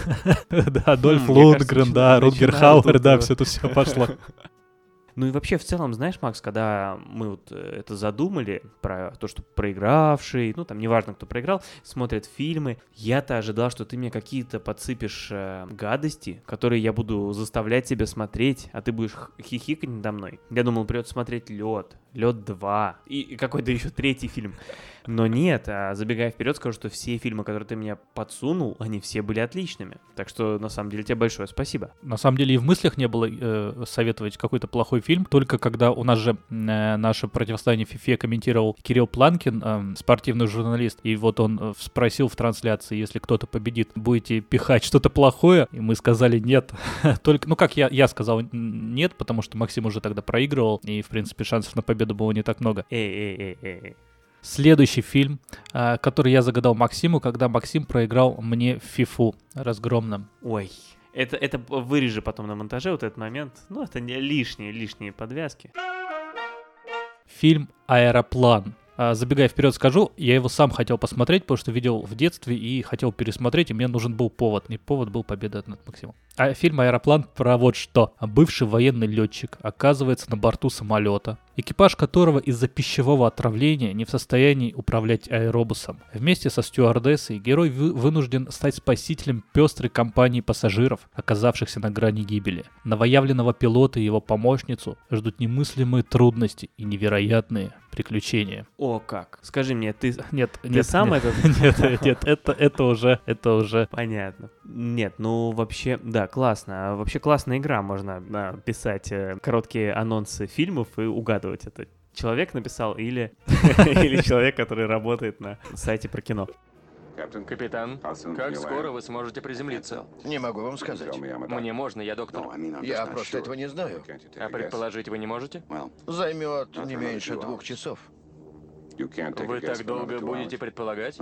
Да, Дольф Хм, Лундгрен, да, Рутгер Хауэр, да, все тут все пошло. Ну и вообще, в целом, знаешь, Макс, когда мы вот э, это задумали, про то, что проигравший, ну там неважно, кто проиграл, смотрят фильмы, я-то ожидал, что ты мне какие-то подсыпешь э, гадости, которые я буду заставлять тебя смотреть, а ты будешь хихикать надо мной. Я думал, придется смотреть Лед, Лед 2 и, какой-то еще третий фильм. Но нет, а забегая вперед, скажу, что все фильмы, которые ты мне подсунул, они все были отличными. Так что, на самом деле, тебе большое спасибо. На самом деле и в мыслях не было э, советовать какой-то плохой фильм, только когда у нас же э, наше противостояние FIFA комментировал Кирилл Планкин, э, спортивный журналист, и вот он э, спросил в трансляции, если кто-то победит, будете пихать что-то плохое, и мы сказали нет. Только, ну как я, я сказал нет, потому что Максим уже тогда проигрывал, и в принципе шансов на победу было не так много. Эй, эй, эй, эй. Следующий фильм, э, который я загадал Максиму, когда Максим проиграл мне в фифу разгромным. Ой, это, это вырежи потом на монтаже вот этот момент. Ну, это не лишние, лишние подвязки. фильм «Аэроплан». А, Забегая вперед скажу, я его сам хотел посмотреть, потому что видел в детстве и хотел пересмотреть, и мне нужен был повод. И повод был победа над Максимом. А фильм «Аэроплан» про вот что. Бывший военный летчик оказывается на борту самолета, экипаж которого из-за пищевого отравления не в состоянии управлять аэробусом. Вместе со стюардессой герой вы- вынужден стать спасителем пестрой компании пассажиров, оказавшихся на грани гибели. Новоявленного пилота и его помощницу ждут немыслимые трудности и невероятные приключения. О, как. Скажи мне, ты... Нет, Ты нет, сам нет, это... нет, нет, это, это уже, это уже Понятно. Нет, ну вообще, да, классно. Вообще классная игра, можно да, писать э, короткие анонсы фильмов и угадывать это. Человек написал или, или человек, который работает на сайте про кино. Капитан, как скоро вы сможете приземлиться? Не могу вам сказать. Мне можно, я доктор. Я просто этого не знаю. А предположить вы не можете? Займет не меньше двух часов. Вы так долго будете предполагать?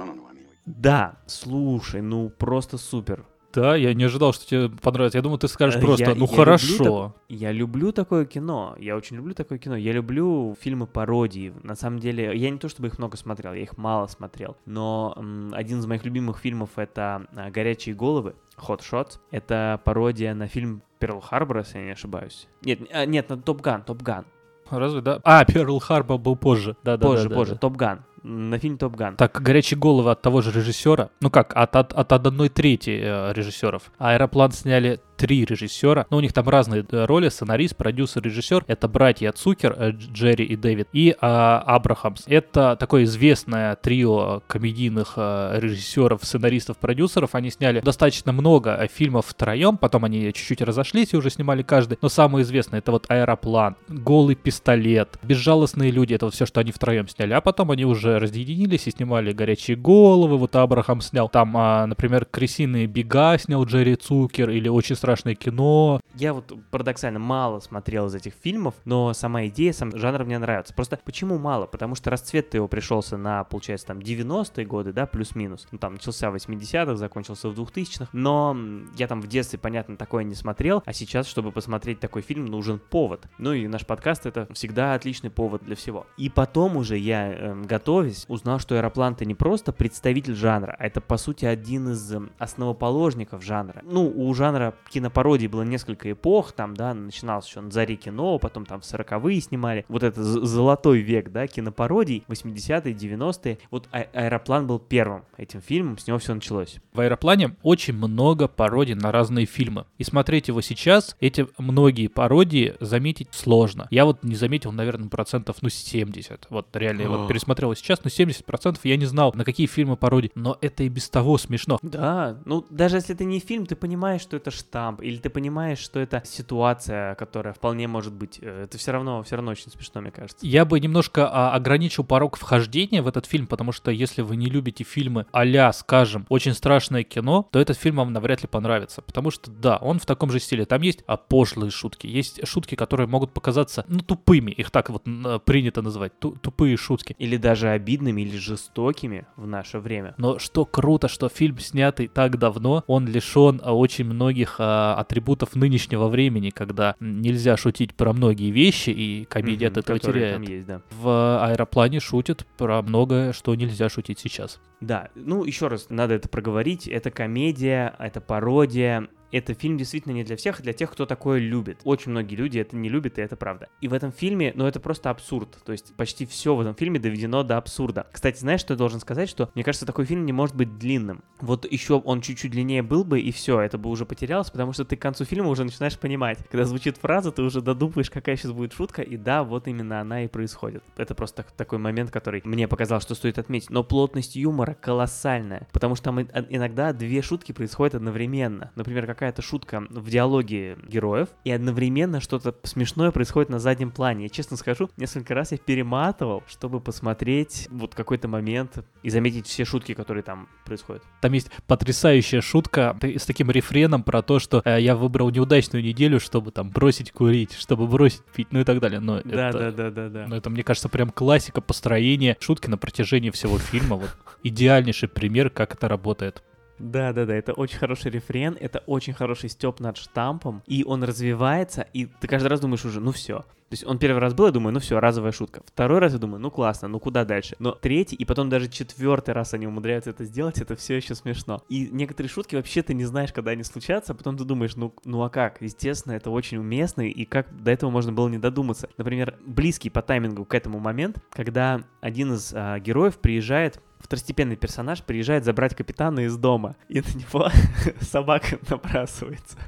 Да, слушай, ну просто супер. Да, я не ожидал, что тебе понравится. Я думаю, ты скажешь Э, просто, я- ну я хорошо. люблю Я люблю такое кино. Я очень люблю такое кино. Я люблю фильмы пародии. На самом деле, я не то чтобы их много смотрел, я их мало смотрел. Но м, один из моих любимых фильмов это а, «Горячие головы», Hot Shots. Это пародия на фильм Перл Харбор, если я не ошибаюсь. Нет, а, нет, на Топ Ган, Топ Ган. Разве, да? А, Перл Харбор был позже. Да, да, Позже, да, да, позже, да. Топ Ган. На фильм Топ Ган. Так, горячие головы от того же режиссера. Ну как, от, от, от одной трети э, режиссеров. Аэроплан сняли три режиссера. Ну, у них там разные э, роли. Сценарист, продюсер, режиссер. Это братья Цукер, э, Дж- Джерри и Дэвид. И а, Абрахамс. Это такое известное трио комедийных э, режиссеров, сценаристов, продюсеров. Они сняли достаточно много э, фильмов втроем. Потом они чуть-чуть разошлись и уже снимали каждый. Но самое известное это вот Аэроплан, Голый пистолет, Безжалостные люди. Это вот все, что они втроем сняли. А потом они уже разъединились и снимали горячие головы. Вот Абрахам снял. Там, а, например, крысиные бега снял Джерри Цукер или очень страшное кино. Я вот парадоксально мало смотрел из этих фильмов, но сама идея, сам жанр мне нравится. Просто почему мало? Потому что расцвет его пришелся на, получается, там 90-е годы, да, плюс-минус. Ну, там начался в 80-х, закончился в 2000-х. Но я там в детстве, понятно, такое не смотрел, а сейчас, чтобы посмотреть такой фильм, нужен повод. Ну и наш подкаст — это всегда отличный повод для всего. И потом уже я эм, готов готовясь, узнал, что Аэроплан это не просто представитель жанра, а это, по сути, один из эм, основоположников жанра. Ну, у жанра кинопародии было несколько эпох, там, да, начиналось еще на заре кино, потом там в 40-е снимали. Вот это золотой век, да, кинопародий, 80-е, 90-е. Вот а Аэроплан был первым этим фильмом, с него все началось. В Аэроплане очень много пародий на разные фильмы. И смотреть его сейчас, эти многие пародии заметить сложно. Я вот не заметил, наверное, процентов, ну, 70. Вот реально, я вот пересмотрел сейчас, ну, 70 процентов я не знал, на какие фильмы пародии. Но это и без того смешно. Да, ну, даже если это не фильм, ты понимаешь, что это штамп, или ты понимаешь, что это ситуация, которая вполне может быть. Э, это все равно, все равно очень смешно, мне кажется. Я бы немножко а, ограничил порог вхождения в этот фильм, потому что если вы не любите фильмы а скажем, очень страшное кино, то этот фильм вам навряд ли понравится. Потому что, да, он в таком же стиле. Там есть а, пошлые шутки, есть шутки, которые могут показаться, ну, тупыми, их так вот принято называть, тупые шутки. Или даже обидными, или жестокими в наше время. Но что круто, что фильм, снятый так давно, он лишен а, очень многих а, атрибутов нынешнего времени, когда нельзя шутить про многие вещи, и комедия mm-hmm, от этого теряет. есть, да. В аэроплане шутят про многое, что нельзя шутить сейчас. Да, ну еще раз, надо это проговорить. Это комедия, это пародия, это фильм действительно не для всех, а для тех, кто такое любит. Очень многие люди это не любят, и это правда. И в этом фильме, ну это просто абсурд. То есть почти все в этом фильме доведено до абсурда. Кстати, знаешь, что я должен сказать? Что мне кажется, такой фильм не может быть длинным. Вот еще он чуть-чуть длиннее был бы, и все, это бы уже потерялось, потому что ты к концу фильма уже начинаешь понимать. Когда звучит фраза, ты уже додумываешь, какая сейчас будет шутка, и да, вот именно она и происходит. Это просто такой момент, который мне показал, что стоит отметить. Но плотность юмора колоссальная, потому что там иногда две шутки происходят одновременно. Например, какая-то шутка в диалоге героев, и одновременно что-то смешное происходит на заднем плане. Я честно скажу, несколько раз я перематывал, чтобы посмотреть вот какой-то момент и заметить все шутки, которые там происходят. Там есть потрясающая шутка с таким рефреном про то, что э, я выбрал неудачную неделю, чтобы там бросить курить, чтобы бросить пить, ну и так далее. Но да, это, да, да, да, да. Но это, мне кажется, прям классика построения шутки на протяжении всего фильма. Вот идеальнейший пример, как это работает. Да, да, да, это очень хороший рефрен, это очень хороший степ над штампом, и он развивается, и ты каждый раз думаешь уже, ну все. То есть он первый раз был, я думаю, ну все, разовая шутка. Второй раз я думаю, ну классно, ну куда дальше? Но третий, и потом даже четвертый раз они умудряются это сделать, это все еще смешно. И некоторые шутки вообще ты не знаешь, когда они случатся, а потом ты думаешь, ну, ну а как? Естественно, это очень уместно, и как до этого можно было не додуматься. Например, близкий по таймингу к этому момент, когда один из а, героев приезжает второстепенный персонаж приезжает забрать капитана из дома, и на него собака набрасывается.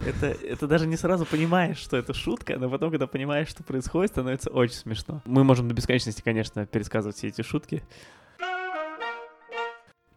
Это, это даже не сразу понимаешь, что это шутка, но потом, когда понимаешь, что происходит, становится очень смешно. Мы можем до бесконечности, конечно, пересказывать все эти шутки.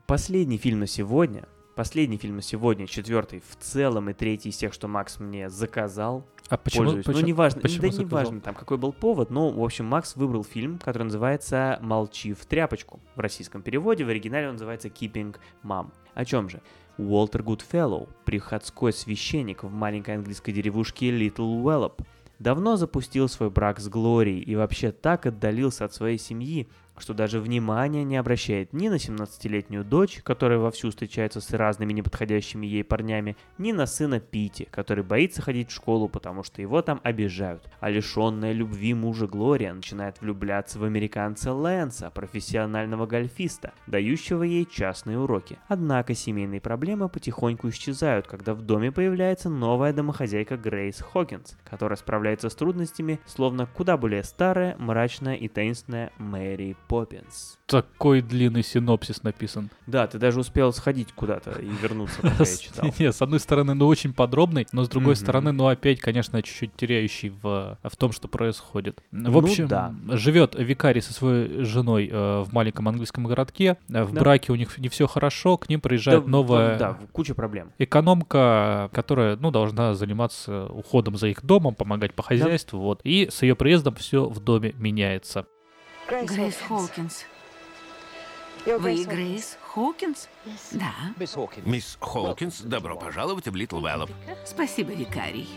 Последний фильм на сегодня Последний фильм на сегодня, четвертый, в целом и третий из тех, что Макс мне заказал. А почему? Пользуюсь. почему ну, неважно, почему да не важно там, какой был повод, но, в общем, Макс выбрал фильм, который называется «Молчи в тряпочку». В российском переводе, в оригинале он называется «Keeping Mum». О чем же? Уолтер Гудфеллоу, приходской священник в маленькой английской деревушке Литл Уэллоп, давно запустил свой брак с Глорией и вообще так отдалился от своей семьи, что даже внимания не обращает ни на 17-летнюю дочь, которая вовсю встречается с разными неподходящими ей парнями, ни на сына Пити, который боится ходить в школу, потому что его там обижают. А лишенная любви мужа Глория начинает влюбляться в американца Лэнса, профессионального гольфиста, дающего ей частные уроки. Однако семейные проблемы потихоньку исчезают, когда в доме появляется новая домохозяйка Грейс Хокинс, которая справляется с трудностями, словно куда более старая, мрачная и таинственная Мэри Поппинс. Такой длинный синопсис написан. Да, ты даже успел сходить куда-то и вернуться, пока я читал. Не, с одной стороны, ну очень подробный, но с другой стороны, ну опять, конечно, чуть-чуть теряющий в, в том, что происходит. В Ну общем, живет викарий со своей женой э, в маленьком английском городке. Э, В браке у них не все хорошо, к ним приезжает новая Да, куча проблем. экономка, которая, ну, должна заниматься уходом за их домом, помогать по хозяйству, вот. И с ее приездом все в доме меняется. Грейс Хоукинс. Вы Грейс Хоукинс? Да. Мисс Хоукинс, добро пожаловать в Литл Вэллоп. Спасибо, викарий.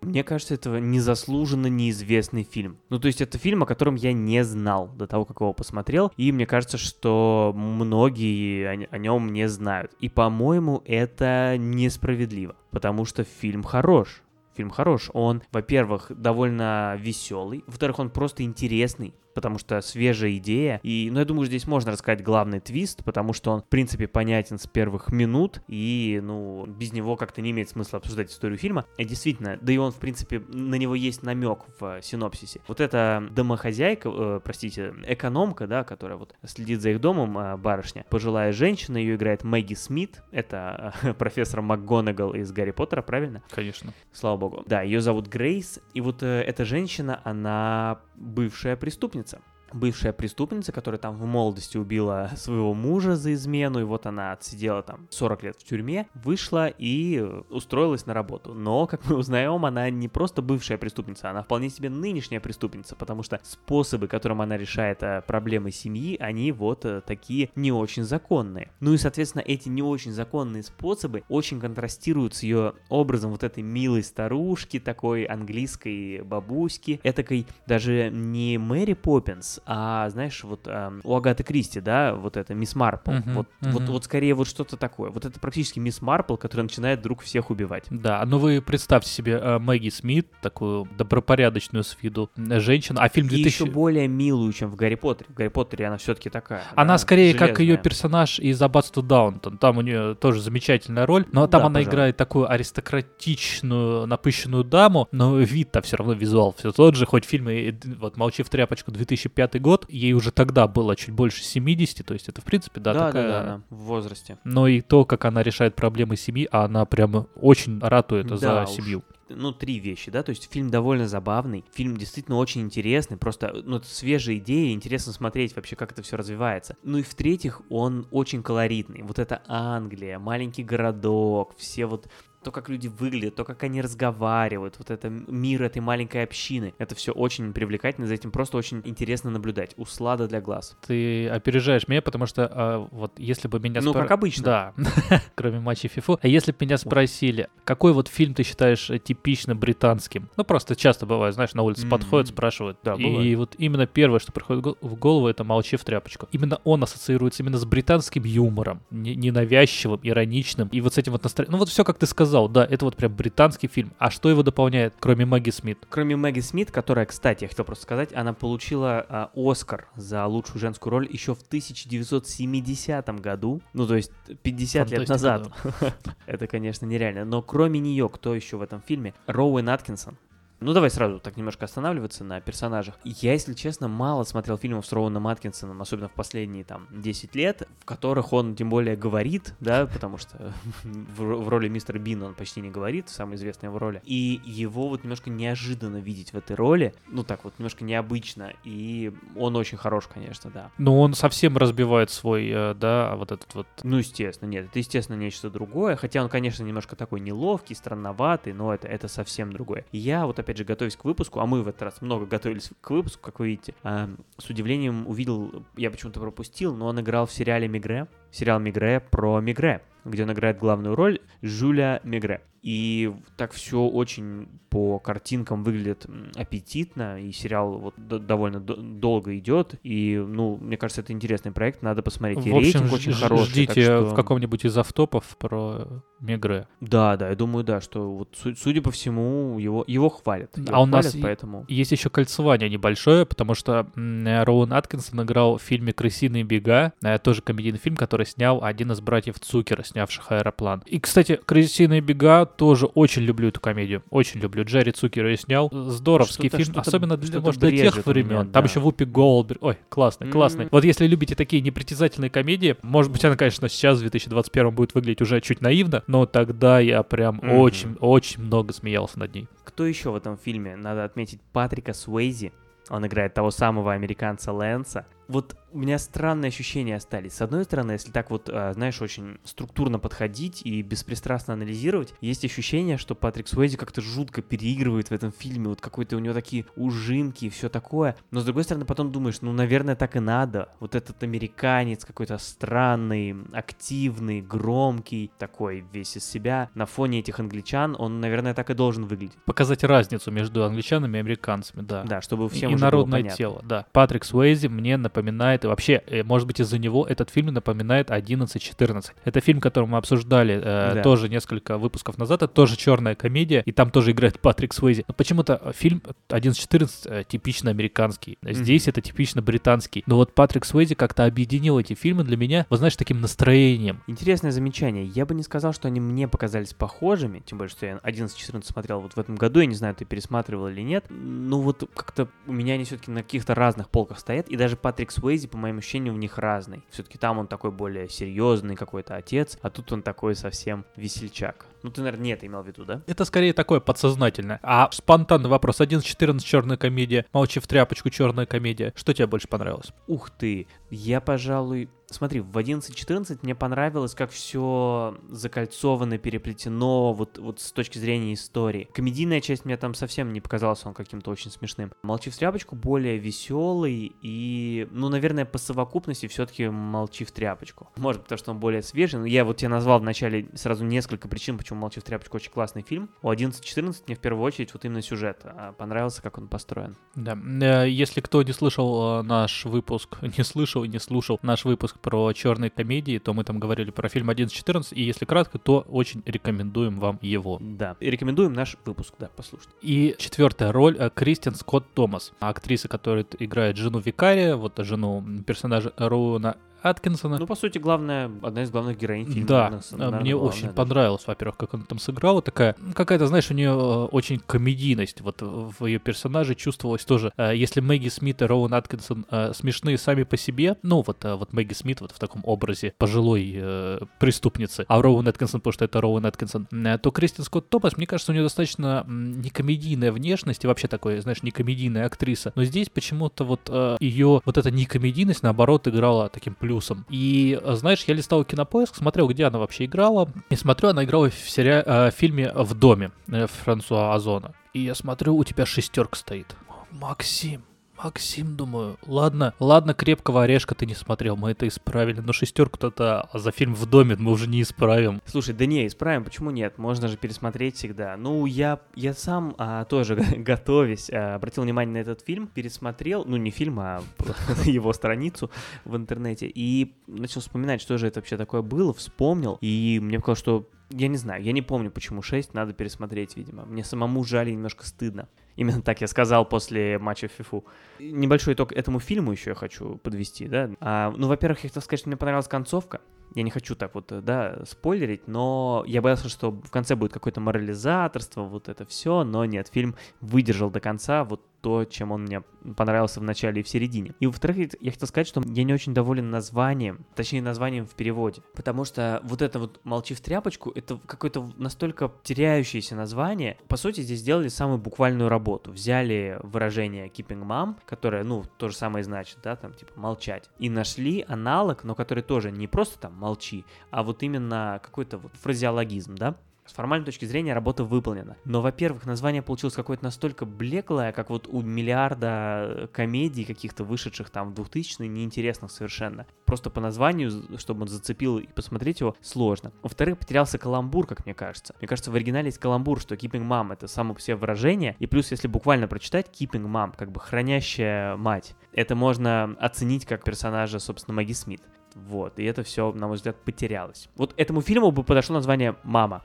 Мне кажется, это незаслуженно неизвестный фильм. Ну, то есть это фильм, о котором я не знал до того, как его посмотрел. И мне кажется, что многие о, о нем не знают. И, по-моему, это несправедливо. Потому что фильм хорош. Фильм хорош. Он, во-первых, довольно веселый. Во-вторых, он просто интересный. Потому что свежая идея. И, ну, я думаю, здесь можно рассказать главный твист, потому что он, в принципе, понятен с первых минут, и, ну, без него как-то не имеет смысла обсуждать историю фильма. И действительно, да и он, в принципе, на него есть намек в синопсисе. Вот эта домохозяйка, э, простите, экономка, да, которая вот следит за их домом, э, барышня, пожилая женщина, ее играет Мэгги Смит, это э, профессор МакГонагал из Гарри Поттера, правильно? Конечно. Слава богу. Да, ее зовут Грейс, и вот э, эта женщина, она бывшая преступница бывшая преступница, которая там в молодости убила своего мужа за измену, и вот она отсидела там 40 лет в тюрьме, вышла и устроилась на работу. Но, как мы узнаем, она не просто бывшая преступница, она вполне себе нынешняя преступница, потому что способы, которым она решает э, проблемы семьи, они вот э, такие не очень законные. Ну и, соответственно, эти не очень законные способы очень контрастируют с ее образом вот этой милой старушки, такой английской бабуськи, этакой даже не Мэри Поппинс, а знаешь, вот эм, у Агаты Кристи, да, вот это Мисс Марпл, Мгм, вот, мгм. вот, вот скорее вот что-то такое. Вот это практически Мисс Марпл, которая начинает вдруг всех убивать. Да, ну вы представьте себе э, Мэгги Смит, такую добропорядочную с виду э, женщину, а фильм И 2000... еще более милую, чем в Гарри Поттере. В Гарри Поттере она все-таки такая. Она да, скорее как ее железная. персонаж из Аббатства Даунтон. Там у нее тоже замечательная роль, но там Да, она пожалуй. играет такую аристократичную, напыщенную даму, но вид-то все равно визуал все тот же, хоть фильм, и, вот «Молчи в тряпочку» 2005 год, ей уже тогда было чуть больше 70, то есть это в принципе, да, Да, такая... да, да, она в возрасте. Но и то, как она решает проблемы семьи, а она прямо очень ратует Да за уж. семью. ну, три вещи, да, то есть фильм довольно забавный, фильм действительно очень интересный, просто, ну, это свежая идея, интересно смотреть вообще, как это все развивается. Ну и в-третьих, он очень колоритный, вот это Англия, маленький городок, все вот то, как люди выглядят, то, как они разговаривают, вот это мир этой маленькой общины, это все очень привлекательно, за этим просто очень интересно наблюдать, услада для глаз. Ты опережаешь меня, потому что а, вот если бы меня Ну, спро- как обычно. Да, кроме матчей FIFA. А если бы меня спросили, какой вот фильм ты считаешь э, типично британским? Ну, просто часто бывает, знаешь, на улице подходят, спрашивают. Да, и, вот именно первое, что приходит в гол- в голову, это «Молчи в тряпочку». Именно он ассоциируется именно с британским юмором, не- ненавязчивым, ироничным. И вот с этим вот настроением. Ну, вот все, как ты сказал, да, это вот прям британский фильм. А что его дополняет, кроме Мэгги Смит? Кроме Мэгги Смит, которая, кстати, я хотел просто сказать, она получила а, Оскар за лучшую женскую роль еще в 1970 году. Ну, то есть 50 лет назад. Это, конечно, нереально. Но кроме нее, кто еще в этом фильме? Роуэн Аткинсон. Ну, давай сразу так немножко останавливаться на персонажах. Я, если честно, мало смотрел фильмов с Роуэном Аткинсоном, особенно в последние, там, 10 лет, в которых он, тем более, говорит, да, потому что в, в роли мистера Бина он почти не говорит, самая известная его роли. И его вот немножко неожиданно видеть в этой роли, ну, так вот, немножко необычно, и он очень хорош, конечно, да. Ну, он совсем разбивает свой, э, да, вот этот вот Ну, естественно, нет, это, естественно, нечто другое. Хотя он, конечно, немножко такой неловкий, странноватый, но это, это совсем другое. Я вот, опять же, готовясь к выпуску, а мы в этот раз много готовились к выпуску, как вы видите, а, с удивлением увидел, я почему-то пропустил, но он играл в сериале Мигре, сериал Мигре про Мигре, где он играет главную роль Жюля Мигре. И так все очень по картинкам выглядит аппетитно, и сериал вот довольно долго идет, и, ну, мне кажется, это интересный проект, надо посмотреть. И В общем, рейтинг очень хороший. ждите что- в каком-нибудь из автопов про Мегре. Да, да, я думаю, да, что вот су- судя по всему его его хвалят. А Его у нас хвалят, и- поэтому. Есть еще кольцевание небольшое, потому что Роуэн Аткинсон играл в фильме «Крысиные бега», э, тоже комедийный фильм, который снял один из братьев Цукера, снявших «Аэроплан». И, кстати, «Крысиные бега» тоже очень люблю эту комедию, очень люблю. Джерри Цукер ее снял. Здоровский Что-то- фильм, что-то- особенно для, может, для тех у меня, времен. Там да. еще Вупи Голдберг. Ой, классный, классный. М. Вот если любите такие непритязательные комедии, может быть, она, конечно, сейчас, в 2021 будет выглядеть уже чуть наивно, но тогда я прям Мгм. очень, очень много смеялся над ней. Кто еще в этом фильме? Надо отметить Патрика Суэйзи. Он играет того самого американца Лэнса. Вот у меня странные ощущения остались. С одной стороны, если так вот, а, знаешь, очень структурно подходить и беспристрастно анализировать, есть ощущение, что Патрик Суэйзи как-то жутко переигрывает в этом фильме. Вот какой-то у него такие ужимки и все такое. Но с другой стороны, потом думаешь, ну, наверное, так и надо. Вот этот американец какой-то странный, активный, громкий, такой весь из себя. На фоне этих англичан он, наверное, так и должен выглядеть. Показать разницу между англичанами и американцами, да. Да, чтобы всем и уже было народное тело, да. Патрик Суэйзи мне напоминает напоминает, и вообще, э, может быть, из-за него этот фильм напоминает 11-14. Это фильм, который мы обсуждали э, Да. тоже несколько выпусков назад, это тоже черная комедия, и там тоже играет Патрик Суэйзи. Но почему-то фильм 11-14 э, типично американский, здесь это типично британский. Но вот Патрик Суэйзи как-то объединил эти фильмы для меня, вы знаешь, таким настроением. Интересное замечание. Я бы не сказал, что они мне показались похожими, тем более, что я 11-14 смотрел вот в этом году, я не знаю, ты пересматривал или нет. Ну вот как-то у меня они все-таки на каких-то разных полках стоят, и даже Патрик Суэйзи, по моим ощущениям, в них разный. Все-таки там он такой более серьезный какой-то отец, а тут он такой совсем весельчак. Ну ты, наверное, не это имел в виду, да? Это скорее такое подсознательное. А спонтанный вопрос. 11-14 черная комедия, молчи в тряпочку черная комедия. Что тебе больше понравилось? Ух ты, я, пожалуй... Смотри, в 11-14 мне понравилось, как все закольцовано, переплетено, вот, вот с точки зрения истории. Комедийная часть мне там совсем не показалась он каким-то очень смешным. «Молчи в тряпочку» более веселый и, ну, наверное, по совокупности все-таки «Молчи в тряпочку». Может, потому что он более свежий, но я вот тебе назвал вначале сразу несколько причин, почему «Молчи в тряпочку» очень классный фильм. У 11-14 мне в первую очередь вот именно сюжет а, понравился, как он построен. Да. Э, Если кто не слышал э, наш выпуск, не слышал не слушал наш выпуск про черные комедии, то мы там говорили про фильм 11-14, и если кратко, то очень рекомендуем вам его. Да, и рекомендуем наш выпуск, да, послушать. И четвертая роль э, Кристин Скотт Томас, актриса, которая играет жену Викария, вот жену персонажа Роуна Аткинсона. Ну, по сути, главная, одна из главных героинь фильма. Да, э, наверное, мне главная очень даже. понравилось, во-первых, как она там сыграла, такая, какая-то, знаешь, у нее э, очень комедийность, вот в ее персонаже чувствовалось тоже, Э, если Мэгги Смит и Роуэн Аткинсон э, смешные сами по себе, ну, вот, вот Мэгги Смит вот в таком образе пожилой э, преступницы, а Роуэн Аткинсон, потому что это Роуэн Аткинсон, то Кристин Скотт Томас, мне кажется, у нее достаточно некомедийная внешность и вообще такой, знаешь, некомедийная актриса, но здесь почему-то вот ее вот эта некомедийность, наоборот, играла таким плюсом. И, э, знаешь, я листал кинопоиск, смотрел, где она вообще играла, и смотрю, она играла в, сери- э, в фильме «В доме» э, Франсуа Озона. И я смотрю, у тебя шестерка стоит. Максим, Максим, думаю, ладно, ладно, крепкого орешка ты не смотрел, мы это исправили, но шестерку-то за фильм в доме мы уже не исправим. Слушай, да не, исправим, почему нет? Можно же пересмотреть всегда. Ну, я, я сам а, тоже, готовясь, а, обратил внимание на этот фильм, пересмотрел, ну, не фильм, а его страницу в интернете, и начал вспоминать, что же это вообще такое было, вспомнил, и мне показалось, что я не знаю, я не помню, почему 6, надо пересмотреть, видимо. Мне самому жаль немножко стыдно. Именно так я сказал после матча в ФИФУ. Небольшой итог этому фильму еще я хочу подвести, да. А, ну, во-первых, я хотел сказать, что мне понравилась концовка. Я не хочу так вот, да, спойлерить, но я боялся, что в конце будет какое-то морализаторство, вот это все, но нет, фильм выдержал до конца вот то, чем он мне понравился в начале и в середине. И во-вторых, я хотел сказать, что я не очень доволен названием, точнее названием в переводе, потому что вот это вот «Молчи в тряпочку» — это какое-то настолько теряющееся название. По сути, здесь сделали самую буквальную работу. Взяли выражение «keeping mom», которое, ну, то же самое значит, да, там, типа, молчать, и нашли аналог, но который тоже не просто там «молчи», а вот именно какой-то вот фразеологизм, да, с формальной точки зрения работа выполнена. Но, во-первых, название получилось какое-то настолько блеклое, как вот у миллиарда комедий каких-то вышедших там в 2000-е, неинтересных совершенно. Просто по названию, чтобы он зацепил и посмотреть его, сложно. Во-вторых, потерялся каламбур, как мне кажется. Мне кажется, в оригинале есть каламбур, что keeping mom это само по себе выражение, и плюс, если буквально прочитать keeping mom, как бы хранящая мать, это можно оценить как персонажа, собственно, Маги Смит. Вот, и это все, на мой взгляд, потерялось. Вот этому фильму бы подошло название «Мама».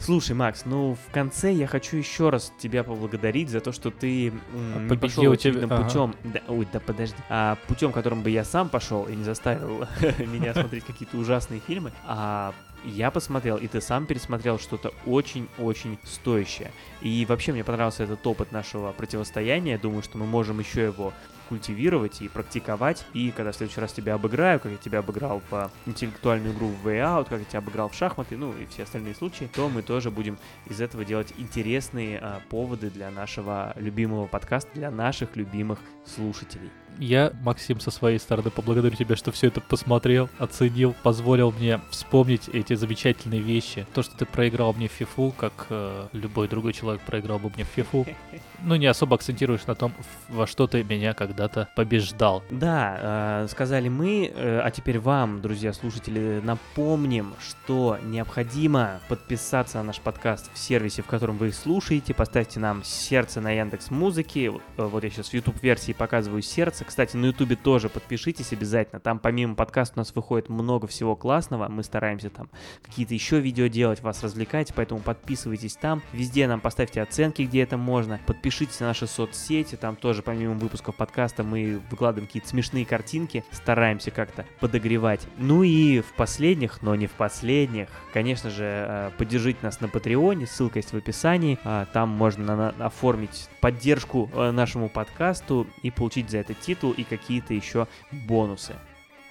Слушай, Макс, ну в конце я хочу еще раз тебя поблагодарить за то, что ты м, не Победил пошел очевидным ага. путем. Да, ой, да подожди. А, путем, которым бы я сам пошел и не заставил меня смотреть какие-то ужасные фильмы. А я посмотрел, и ты сам пересмотрел что-то очень-очень стоящее. И вообще мне понравился этот опыт нашего противостояния. Думаю, что мы можем еще его культивировать и практиковать. И когда в следующий раз тебя обыграю, как я тебя обыграл по интеллектуальную игру в Way Out, как я тебя обыграл в шахматы, ну и все остальные случаи, то мы тоже будем из этого делать интересные а, поводы для нашего любимого подкаста, для наших любимых слушателей. Я, Максим, со своей стороны поблагодарю тебя, что все это посмотрел, оценил, позволил мне вспомнить эти замечательные вещи. То, что ты проиграл мне в фифу, как э, любой другой человек проиграл бы мне в фифу. Ну, не особо акцентируешь на том, во что ты меня когда-то побеждал. Да, э, сказали мы, э, а теперь вам, друзья слушатели, напомним, что необходимо подписаться на наш подкаст в сервисе, в котором вы слушаете, поставьте нам сердце на Яндекс Музыки, вот я сейчас в YouTube версии показываю сердце, понравился. Кстати, на Ютубе тоже подпишитесь обязательно. Там помимо подкаста у нас выходит много всего классного. Мы стараемся там какие-то еще видео делать, вас развлекать, поэтому подписывайтесь там. Везде нам поставьте оценки, где это можно. Подпишитесь на наши соцсети, там тоже помимо выпусков подкаста мы выкладываем какие-то смешные картинки, стараемся как-то подогревать. Ну и в последних, но не в последних, конечно же, э, поддержите нас на Патреоне, ссылка есть в описании. А, там можно оформить поддержку э, нашему подкасту и получить за это титул и какие-то еще бонусы.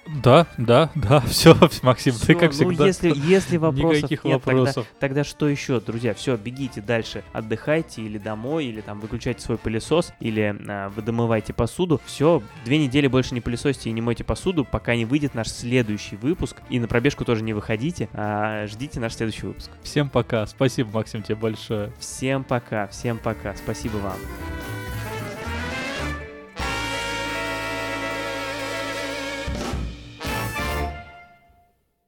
Да, да, да, все, Максим, Всё, ты как ну, всегда. если, если вопросов Никаких нет, вопросов. Тогда, тогда что еще, друзья? Все, бегите дальше, отдыхайте или домой, или там выключайте свой пылесос, или а, вы домывайте посуду. Все, две недели больше не пылесосьте и не мойте посуду, пока не выйдет наш следующий выпуск. И на пробежку тоже не выходите, а ждите наш следующий выпуск. Всем пока. Спасибо, Максим, тебе большое. Всем пока, всем пока, спасибо вам.